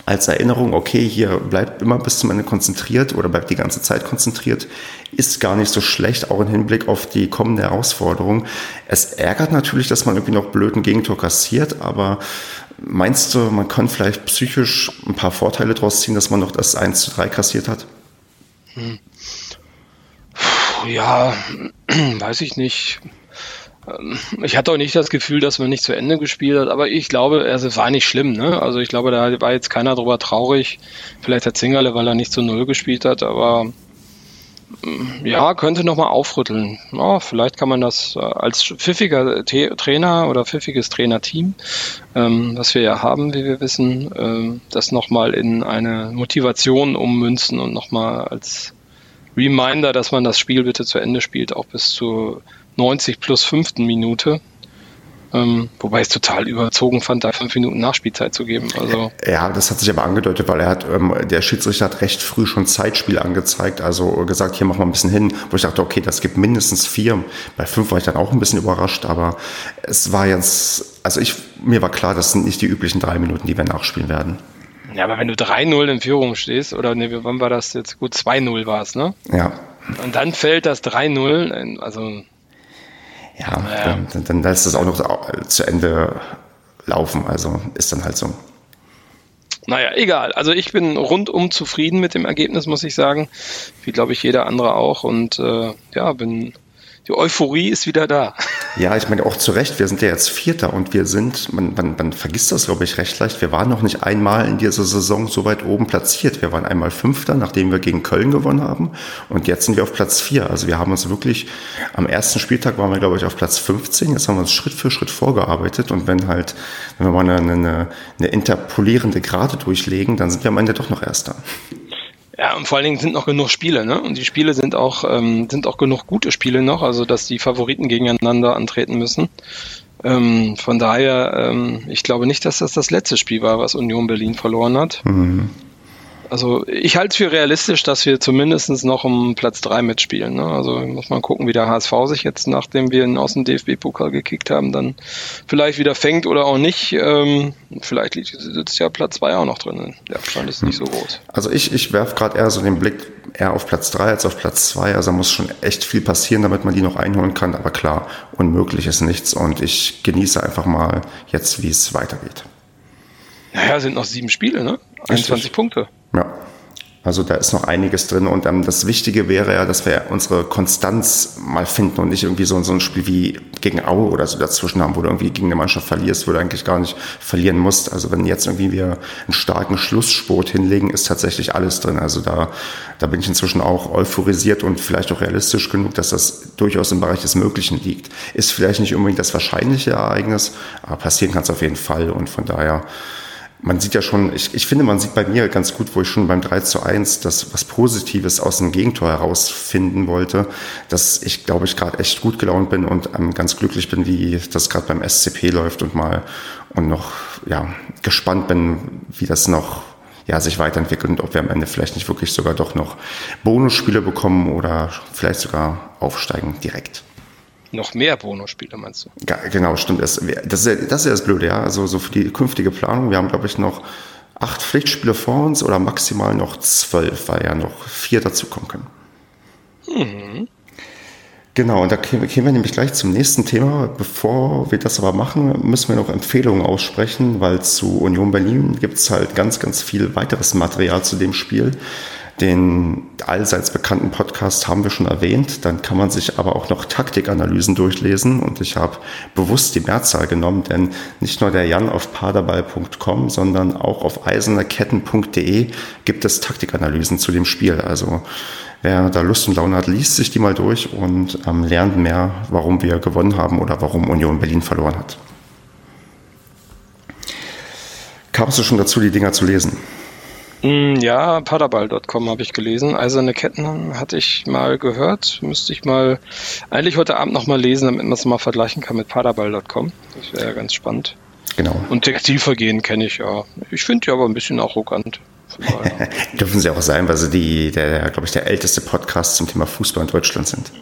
als Erinnerung, okay, hier bleibt immer bis zum Ende konzentriert oder bleibt die ganze Zeit konzentriert, ist gar nicht so schlecht, auch im Hinblick auf die kommende Herausforderung. Es ärgert natürlich, dass man irgendwie noch blöden Gegentor kassiert, aber Meinst du, man kann vielleicht psychisch ein paar Vorteile daraus ziehen, dass man noch das 1 zu 3 kassiert hat? Hm. Ja, weiß ich nicht. Ich hatte auch nicht das Gefühl, dass man nicht zu Ende gespielt hat, aber ich glaube, es war nicht schlimm. Ne? Also ich glaube, da war jetzt keiner drüber traurig. Vielleicht der Zingerle, weil er nicht zu Null gespielt hat, aber ja, könnte nochmal aufrütteln. Ja, vielleicht kann man das äh, als pfiffiger Trainer oder pfiffiges Trainerteam, ähm, was wir ja haben, wie wir wissen, äh, das nochmal in eine Motivation ummünzen und nochmal als Reminder, dass man das Spiel bitte zu Ende spielt, auch bis zur 90 plus fünften Minute. Ähm, wobei ich es total überzogen fand, da fünf Minuten Nachspielzeit zu geben. Also ja, das hat sich aber angedeutet, weil er hat, ähm, der Schiedsrichter hat recht früh schon Zeitspiel angezeigt, also gesagt, hier machen wir ein bisschen hin, wo ich dachte, okay, das gibt mindestens vier. Bei fünf war ich dann auch ein bisschen überrascht, aber es war jetzt, also ich, mir war klar, das sind nicht die üblichen drei Minuten, die wir nachspielen werden. Ja, aber wenn du 3-0 in Führung stehst, oder ne, wann war das jetzt? Gut, 2-0 war es, ne? Ja. Und dann fällt das 3-0, also ja, ja. Dann, dann lässt es auch noch zu Ende laufen. Also ist dann halt so. Naja, egal. Also ich bin rundum zufrieden mit dem Ergebnis, muss ich sagen. Wie glaube ich jeder andere auch. Und äh, ja, bin die Euphorie ist wieder da. Ja, ich meine auch zu Recht, wir sind ja jetzt Vierter und wir sind, man, man, man vergisst das, glaube ich, recht leicht, wir waren noch nicht einmal in dieser Saison so weit oben platziert. Wir waren einmal Fünfter, nachdem wir gegen Köln gewonnen haben und jetzt sind wir auf Platz vier. Also wir haben uns wirklich, am ersten Spieltag waren wir, glaube ich, auf Platz 15, jetzt haben wir uns Schritt für Schritt vorgearbeitet und wenn halt, wenn wir mal eine, eine, eine interpolierende Gerade durchlegen, dann sind wir am Ende doch noch Erster. Ja, und vor allen Dingen sind noch genug Spiele, ne? Und die Spiele sind auch, ähm, sind auch genug gute Spiele noch, also dass die Favoriten gegeneinander antreten müssen. Ähm, von daher, ähm, ich glaube nicht, dass das das letzte Spiel war, was Union Berlin verloren hat. Mhm. Also ich halte es für realistisch, dass wir zumindest noch um Platz 3 mitspielen. Ne? Also muss man gucken, wie der HSV sich jetzt, nachdem wir ihn aus dem DFB-Pokal gekickt haben, dann vielleicht wieder fängt oder auch nicht. Ähm, vielleicht sitzt ja Platz 2 auch noch drin. Der Abstand ist nicht so groß. Also ich, ich werfe gerade eher so den Blick eher auf Platz 3 als auf Platz 2. Also da muss schon echt viel passieren, damit man die noch einholen kann. Aber klar, unmöglich ist nichts. Und ich genieße einfach mal jetzt, wie es weitergeht. Naja, sind noch sieben Spiele, ne? 21 Richtig. Punkte. Ja. Also da ist noch einiges drin und ähm, das Wichtige wäre ja, dass wir unsere Konstanz mal finden und nicht irgendwie so, so ein Spiel wie gegen Aue oder so dazwischen haben, wo du irgendwie gegen eine Mannschaft verlierst, wo du eigentlich gar nicht verlieren musst. Also wenn jetzt irgendwie wir einen starken Schlusssport hinlegen, ist tatsächlich alles drin. Also da, da bin ich inzwischen auch euphorisiert und vielleicht auch realistisch genug, dass das durchaus im Bereich des Möglichen liegt. Ist vielleicht nicht unbedingt das wahrscheinliche Ereignis, aber passieren kann es auf jeden Fall und von daher man sieht ja schon, ich, ich finde, man sieht bei mir ganz gut, wo ich schon beim 3 zu 1 das was Positives aus dem Gegentor herausfinden wollte, dass ich, glaube ich, gerade echt gut gelaunt bin und ähm, ganz glücklich bin, wie das gerade beim SCP läuft und mal und noch ja, gespannt bin, wie das noch ja, sich weiterentwickelt und ob wir am Ende vielleicht nicht wirklich sogar doch noch Bonusspiele bekommen oder vielleicht sogar aufsteigen direkt. Noch mehr Bonusspiele, meinst du? Ja, genau, stimmt. Das, das, ist ja, das ist ja das Blöde, ja. Also so für die künftige Planung, wir haben, glaube ich, noch acht Pflichtspiele vor uns oder maximal noch zwölf, weil ja noch vier dazukommen können. Mhm. Genau, und da kämen wir nämlich gleich zum nächsten Thema. Bevor wir das aber machen, müssen wir noch Empfehlungen aussprechen, weil zu Union Berlin gibt es halt ganz, ganz viel weiteres Material zu dem Spiel. Den allseits bekannten Podcast haben wir schon erwähnt. Dann kann man sich aber auch noch Taktikanalysen durchlesen. Und ich habe bewusst die Mehrzahl genommen, denn nicht nur der Jan auf paderball.com, sondern auch auf eiserneketten.de gibt es Taktikanalysen zu dem Spiel. Also wer da Lust und Laune hat, liest sich die mal durch und ähm, lernt mehr, warum wir gewonnen haben oder warum Union Berlin verloren hat. Kamst du schon dazu, die Dinger zu lesen? Mm, ja, paderball.com habe ich gelesen. Eiserne Ketten hatte ich mal gehört. Müsste ich mal eigentlich heute Abend noch mal lesen, damit man es mal vergleichen kann mit paderball.com. Das wäre ja ganz spannend. Genau. Und Textilvergehen kenne ich ja. Ich finde die aber ein bisschen arrogant. Dürfen sie auch sein, weil sie die, der, glaube ich, der älteste Podcast zum Thema Fußball in Deutschland sind.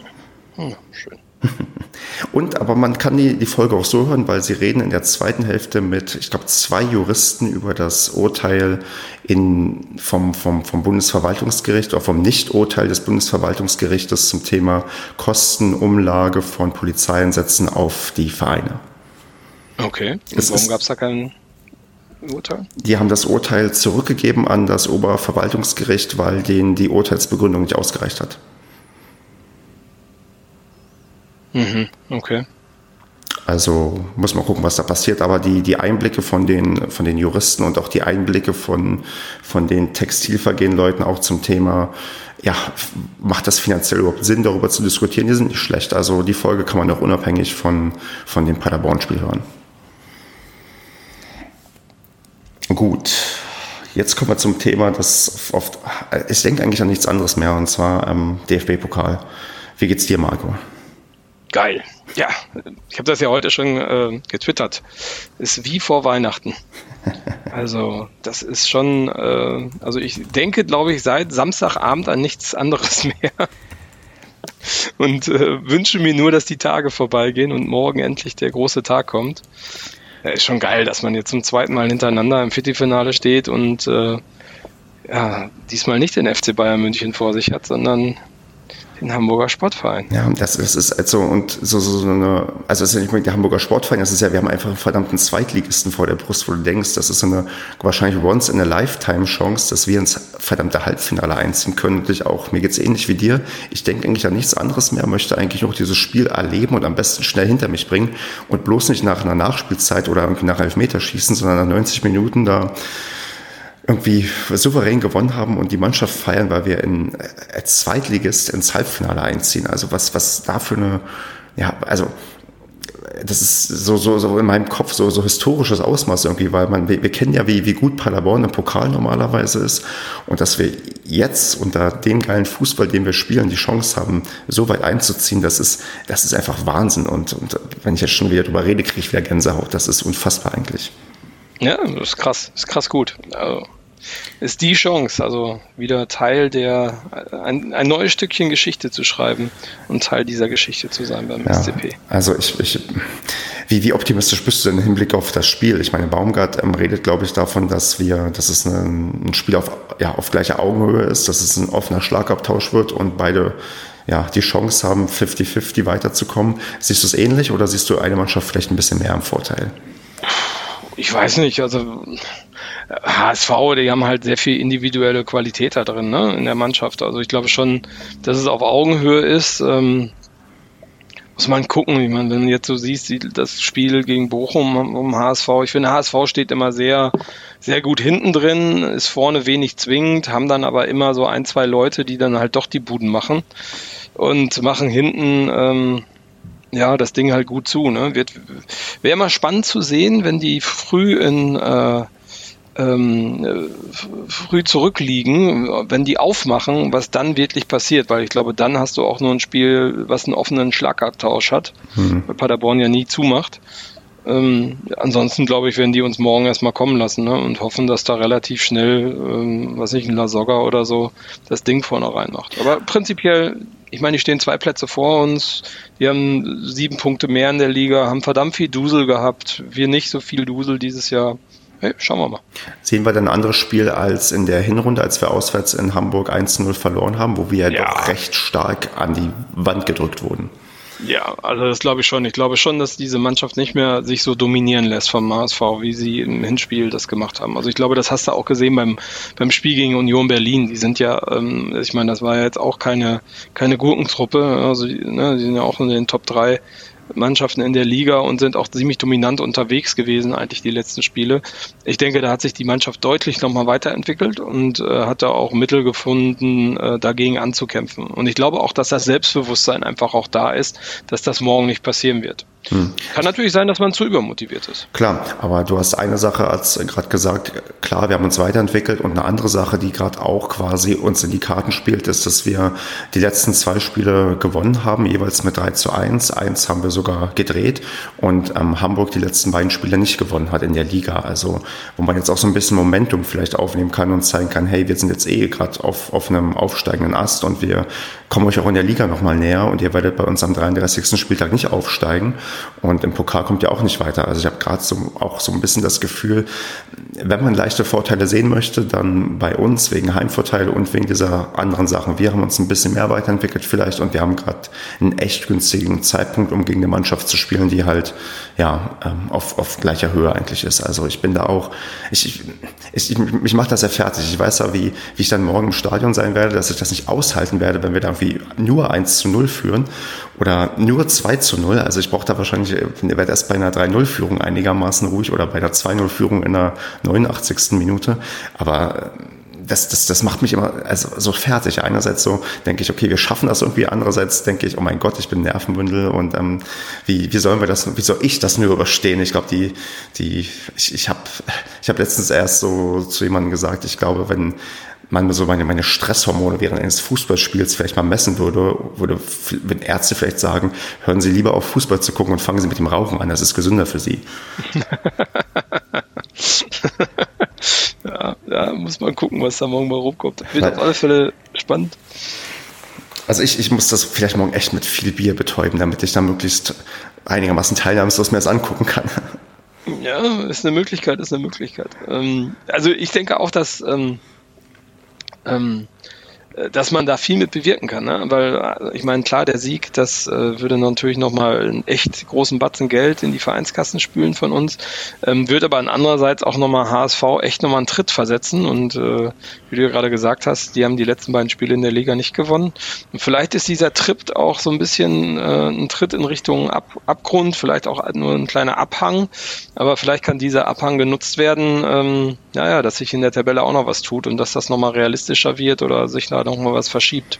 Hm, schön. Und aber man kann die, die Folge auch so hören, weil sie reden in der zweiten Hälfte mit, ich glaube, zwei Juristen über das Urteil in, vom, vom, vom Bundesverwaltungsgericht oder vom Nicht-Urteil des Bundesverwaltungsgerichtes zum Thema Kostenumlage von Polizeieinsätzen auf die Vereine. Okay. Und warum gab es da keinen Urteil? Die haben das Urteil zurückgegeben an das Oberverwaltungsgericht, weil denen die Urteilsbegründung nicht ausgereicht hat. Mhm, okay. Also muss man gucken, was da passiert. Aber die, die Einblicke von den, von den Juristen und auch die Einblicke von, von den Textilvergehenleuten auch zum Thema, ja, macht das finanziell überhaupt Sinn, darüber zu diskutieren? Die sind nicht schlecht. Also die Folge kann man auch unabhängig von, von dem Paderborn-Spiel hören. Gut, jetzt kommen wir zum Thema, das oft, ich denke eigentlich an nichts anderes mehr, und zwar ähm, DFB-Pokal. Wie geht's dir, Marco? Geil. Ja, ich habe das ja heute schon äh, getwittert. Ist wie vor Weihnachten. Also, das ist schon, äh, also ich denke, glaube ich, seit Samstagabend an nichts anderes mehr. Und äh, wünsche mir nur, dass die Tage vorbeigehen und morgen endlich der große Tag kommt ist schon geil, dass man jetzt zum zweiten Mal hintereinander im Viertelfinale steht und äh, ja, diesmal nicht den FC Bayern München vor sich hat, sondern den Hamburger Sportverein. Ja, das ist, ist also und so, so, so eine, also es ist ja nicht unbedingt der Hamburger Sportverein, das ist ja, wir haben einfach einen verdammten Zweitligisten vor der Brust, wo du denkst, das ist so eine wahrscheinlich once in a lifetime Chance, dass wir ins verdammte Halbfinale einziehen können. Und ich auch, mir geht's ähnlich wie dir. Ich denke eigentlich an nichts anderes mehr, möchte eigentlich noch dieses Spiel erleben und am besten schnell hinter mich bringen und bloß nicht nach einer Nachspielzeit oder irgendwie nach Elfmeterschießen, sondern nach 90 Minuten da irgendwie souverän gewonnen haben und die Mannschaft feiern, weil wir in, als Zweitligist ins Halbfinale einziehen. Also was, was da für eine, ja, also das ist so, so, so in meinem Kopf so, so historisches Ausmaß irgendwie, weil man, wir, wir kennen ja, wie, wie gut Paderborn im Pokal normalerweise ist und dass wir jetzt unter dem geilen Fußball, den wir spielen, die Chance haben, so weit einzuziehen, das ist, das ist einfach Wahnsinn und, und wenn ich jetzt schon wieder drüber rede, kriege ich wieder Gänsehaut. Das ist unfassbar eigentlich. Ja, das ist krass, ist krass gut. Also ist die Chance, also wieder Teil der, ein, ein neues Stückchen Geschichte zu schreiben und Teil dieser Geschichte zu sein beim ja, SCP. Also ich, ich wie, wie optimistisch bist du denn im Hinblick auf das Spiel? Ich meine, Baumgart ähm, redet, glaube ich, davon, dass wir, dass es ein, ein Spiel auf, ja, auf gleicher Augenhöhe ist, dass es ein offener Schlagabtausch wird und beide ja, die Chance haben, 50-50 weiterzukommen. Siehst du es ähnlich oder siehst du eine Mannschaft vielleicht ein bisschen mehr im Vorteil? Ich weiß nicht, also HSV, die haben halt sehr viel individuelle Qualität da drin, ne, in der Mannschaft. Also ich glaube schon, dass es auf Augenhöhe ist. Ähm, muss man gucken, wie man, wenn du jetzt so siehst, das Spiel gegen Bochum um HSV. Ich finde, HSV steht immer sehr, sehr gut hinten drin, ist vorne wenig zwingend, haben dann aber immer so ein, zwei Leute, die dann halt doch die Buden machen und machen hinten, ähm, ja, das Ding halt gut zu. Ne? Wird wäre immer spannend zu sehen, wenn die früh in äh, ähm, früh zurückliegen, wenn die aufmachen, was dann wirklich passiert, weil ich glaube, dann hast du auch nur ein Spiel, was einen offenen Schlagabtausch hat, mhm. weil Paderborn ja nie zumacht. Ähm, ansonsten glaube ich, werden die uns morgen erstmal kommen lassen ne? und hoffen, dass da relativ schnell, ähm, was nicht, ein Lasogga oder so, das Ding vorne reinmacht. Aber prinzipiell, ich meine, die stehen zwei Plätze vor uns, die haben sieben Punkte mehr in der Liga, haben verdammt viel Dusel gehabt, wir nicht so viel Dusel dieses Jahr. Hey, schauen wir mal. Sehen wir dann ein anderes Spiel als in der Hinrunde, als wir auswärts in Hamburg 1-0 verloren haben, wo wir ja, doch recht stark an die Wand gedrückt wurden. Ja, also das glaube ich schon. Ich glaube schon, dass diese Mannschaft nicht mehr sich so dominieren lässt vom HSV, wie sie im Hinspiel das gemacht haben. Also ich glaube, das hast du auch gesehen beim, beim Spiel gegen Union Berlin. Die sind ja, ähm, ich meine, das war ja jetzt auch keine, keine Gurkentruppe. Also ne, die sind ja auch in den Top 3 Mannschaften in der Liga und sind auch ziemlich dominant unterwegs gewesen, eigentlich die letzten Spiele. Ich denke, da hat sich die Mannschaft deutlich nochmal weiterentwickelt und äh, hat da auch Mittel gefunden, äh, dagegen anzukämpfen. Und ich glaube auch, dass das Selbstbewusstsein einfach auch da ist, dass das morgen nicht passieren wird. Hm. Kann natürlich sein, dass man zu übermotiviert ist. Klar, aber du hast eine Sache als gerade gesagt, klar, wir haben uns weiterentwickelt und eine andere Sache, die gerade auch quasi uns in die Karten spielt, ist, dass wir die letzten zwei Spiele gewonnen haben, jeweils mit 3 zu 1. Eins haben wir sogar gedreht und ähm, Hamburg die letzten beiden Spiele nicht gewonnen hat in der Liga. Also wo man jetzt auch so ein bisschen Momentum vielleicht aufnehmen kann und zeigen kann, hey, wir sind jetzt eh gerade auf, auf einem aufsteigenden Ast und wir kommen euch auch in der Liga nochmal näher und ihr werdet bei uns am 33. Spieltag nicht aufsteigen. Und im Pokal kommt ihr auch nicht weiter. Also ich habe gerade so, auch so ein bisschen das Gefühl, wenn man leichte Vorteile sehen möchte, dann bei uns wegen Heimvorteile und wegen dieser anderen Sachen. Wir haben uns ein bisschen mehr weiterentwickelt vielleicht und wir haben gerade einen echt günstigen Zeitpunkt, um gegen eine Mannschaft zu spielen, die halt ja ähm, auf, auf gleicher Höhe eigentlich ist. Also ich bin da auch, ich, ich, ich, mich macht das ja fertig. Ich weiß ja, wie, wie ich dann morgen im Stadion sein werde, dass ich das nicht aushalten werde, wenn wir da irgendwie nur 1 zu 0 führen oder nur 2 zu 0. Also ich brauche da wahrscheinlich, ich werde erst bei einer 3-0-Führung einigermaßen ruhig oder bei einer 2-0-Führung in der 89. Minute. Aber das, das, das macht mich immer also so fertig. Einerseits so denke ich, okay, wir schaffen das irgendwie. Andererseits denke ich, oh mein Gott, ich bin Nervenbündel und ähm, wie, wie sollen wir das, wie soll ich das nur überstehen? Ich glaube, die, die, ich, ich habe ich hab letztens erst so zu jemandem gesagt, ich glaube, wenn man so meine, meine Stresshormone während eines Fußballspiels vielleicht mal messen würde, würde, wenn Ärzte vielleicht sagen, hören Sie lieber auf Fußball zu gucken und fangen Sie mit dem Rauchen an, das ist gesünder für Sie. ja, ja, muss man gucken, was da morgen mal rumkommt. Wird Weil, auf alle Fälle spannend. Also ich, ich muss das vielleicht morgen echt mit viel Bier betäuben, damit ich da möglichst einigermaßen teilnahmslos mir das angucken kann. Ja, ist eine Möglichkeit, ist eine Möglichkeit. Ähm, also ich denke auch, dass ähm, ähm, äh, dass man da viel mit bewirken kann. Ne? Weil äh, ich meine, klar, der Sieg, das äh, würde natürlich nochmal einen echt großen Batzen Geld in die Vereinskassen spülen von uns, ähm, wird aber andererseits auch nochmal HSV echt nochmal einen Tritt versetzen. Und äh, wie du gerade gesagt hast, die haben die letzten beiden Spiele in der Liga nicht gewonnen. Und vielleicht ist dieser Tritt auch so ein bisschen äh, ein Tritt in Richtung Ab Abgrund, vielleicht auch nur ein kleiner Abhang. Aber vielleicht kann dieser Abhang genutzt werden, ähm, ja, ja, dass sich in der Tabelle auch noch was tut und dass das nochmal realistischer wird oder sich da noch mal was verschiebt.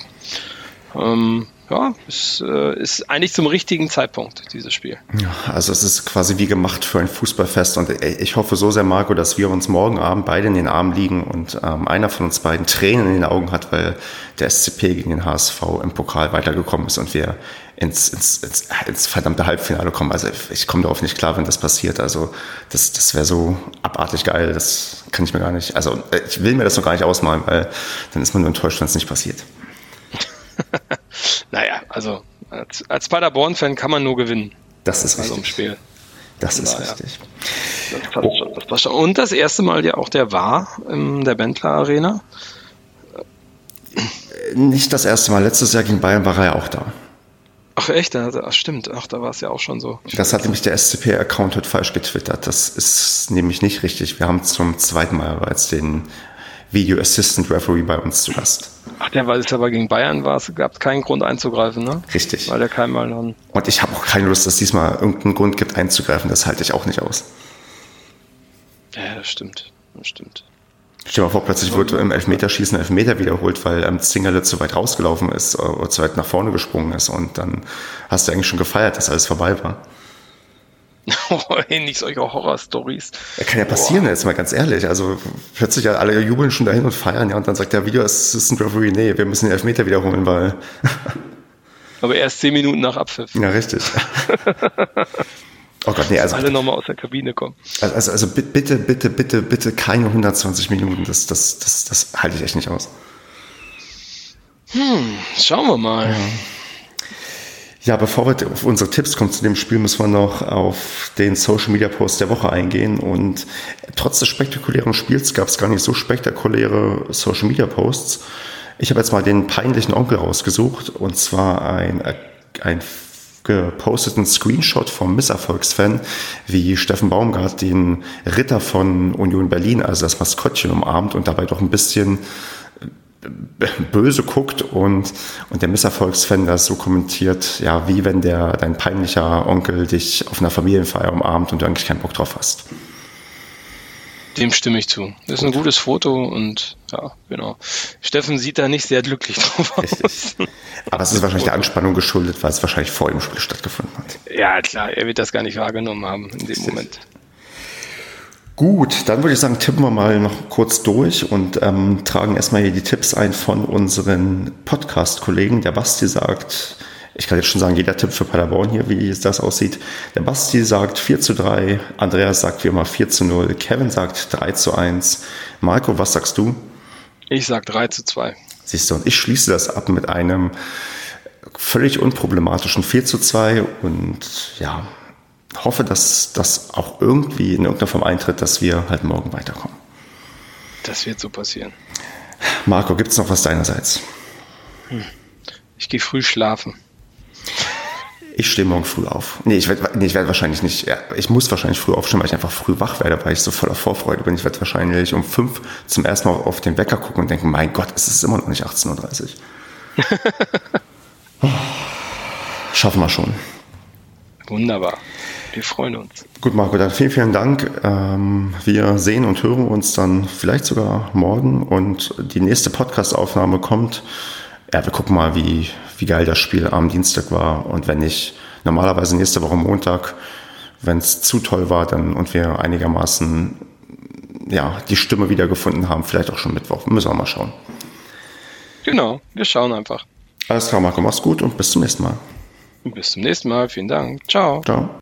Ähm, ja, es äh, ist eigentlich zum richtigen Zeitpunkt, dieses Spiel. Also es ist quasi wie gemacht für ein Fußballfest und ich hoffe so sehr, Marco, dass wir uns morgen Abend beide in den Armen liegen und ähm, einer von uns beiden Tränen in den Augen hat, weil der SCP gegen den HSV im Pokal weitergekommen ist und wir ins, ins, ins, ins verdammte Halbfinale kommen. Also ich komme darauf nicht klar, wenn das passiert. Also das, das wäre so abartig geil, das kann ich mir gar nicht, also äh, ich will mir das noch gar nicht ausmalen, weil dann ist man nur enttäuscht, wenn es nicht passiert. naja, also als, als Paderborn-Fan kann man nur gewinnen. Das ist richtig. Also im Spiel. Das ist naja. richtig. Das passt, schon, das passt schon. Und das erste Mal ja auch der war in der Bentler Arena. Nicht das erste Mal. Letztes Jahr gegen Bayern war er ja auch da. Ach echt? Ach, stimmt. Ach, da war es ja auch schon so. Das hat nämlich der SCP-Account heute falsch getwittert. Das ist nämlich nicht richtig. Wir haben zum zweiten Mal bereits den Video Assistant Referee bei uns zu Gast. Ach, der war es aber gegen Bayern war, es gab keinen Grund einzugreifen, ne? Richtig. Weil der keinmal dann. Und ich habe auch keine Lust, dass es diesmal irgendeinen Grund gibt einzugreifen. Das halte ich auch nicht aus. Ja, das stimmt. Das stimmt. Stell dir mal vor, plötzlich wurde im Elfmeterschießen Elfmeter wiederholt, weil ähm, Zingerle zu weit rausgelaufen ist äh, oder zu weit nach vorne gesprungen ist und dann hast du eigentlich schon gefeiert, dass alles vorbei war. Oh, nicht solche Horror-Stories. Kann ja passieren, Boah. jetzt mal ganz ehrlich. Also plötzlich alle jubeln schon dahin und feiern, ja, und dann sagt der Video Assistant Referee, nee, wir müssen den Elfmeter wiederholen, weil. Aber erst zehn Minuten nach Abpfiff. Ja, richtig. Oh Gott, nee, also. Alle nochmal aus der Kabine kommen. Also, also, also bitte, bitte, bitte, bitte keine 120 Minuten. Das, das, das, das halte ich echt nicht aus. Hm, schauen wir mal. Ja. Ja, bevor wir auf unsere Tipps kommen zu dem Spiel, müssen wir noch auf den Social Media Post der Woche eingehen. Und trotz des spektakulären Spiels gab es gar nicht so spektakuläre Social Media Posts. Ich habe jetzt mal den peinlichen Onkel rausgesucht und zwar ein, ein geposteten Screenshot vom Misserfolgsfan, wie Steffen Baumgart den Ritter von Union Berlin, also das Maskottchen, umarmt und dabei doch ein bisschen äh, böse guckt und, und der Misserfolgsfan das so kommentiert, ja, wie wenn der dein peinlicher Onkel dich auf einer Familienfeier umarmt und du eigentlich keinen Bock drauf hast. Dem stimme ich zu. Das ist Gut. ein gutes Foto und ja, genau. Steffen sieht da nicht sehr glücklich drauf Richtig. aus. Aber es ist wahrscheinlich der Anspannung geschuldet, weil es wahrscheinlich vor dem Spiel stattgefunden hat. Ja, klar, er wird das gar nicht wahrgenommen haben in dem Moment. Gut, dann würde ich sagen, tippen wir mal noch kurz durch und ähm, tragen erstmal hier die Tipps ein von unseren Podcast-Kollegen. Der Basti sagt, ich kann jetzt schon sagen, jeder Tipp für Paderborn hier, wie das aussieht. Der Basti sagt 4 zu 3, Andreas sagt wie immer 4 zu 0, Kevin sagt 3 zu 1. Marco, was sagst du? Ich sag 3 zu 2. Siehst du, und ich schließe das ab mit einem völlig unproblematischen 4 zu 2 und ja, hoffe, dass das auch irgendwie in irgendeiner Form eintritt, dass wir halt morgen weiterkommen. Das wird so passieren. Marco, gibt es noch was deinerseits? Hm. Ich gehe früh schlafen. Ich stehe morgen früh auf. Nee, ich werde nee, werd wahrscheinlich nicht, ja, ich muss wahrscheinlich früh aufstehen, weil ich einfach früh wach werde, weil ich so voller Vorfreude bin. Ich werde wahrscheinlich um fünf zum ersten Mal auf den Wecker gucken und denken, mein Gott, es ist immer noch nicht 18.30 Uhr. Schaffen wir schon. Wunderbar. Wir freuen uns. Gut, Marco, dann vielen, vielen Dank. Ähm, wir sehen und hören uns dann vielleicht sogar morgen und die nächste Podcast-Aufnahme kommt. Ja, wir gucken mal, wie, wie geil das Spiel am Dienstag war und wenn nicht, normalerweise nächste Woche Montag, wenn es zu toll war dann und wir einigermaßen ja, die Stimme wiedergefunden haben, vielleicht auch schon Mittwoch. Müssen wir mal schauen. Genau, wir schauen einfach. Alles klar, Marco, mach's gut und bis zum nächsten Mal. Bis zum nächsten Mal. Vielen Dank. Ciao. Ciao.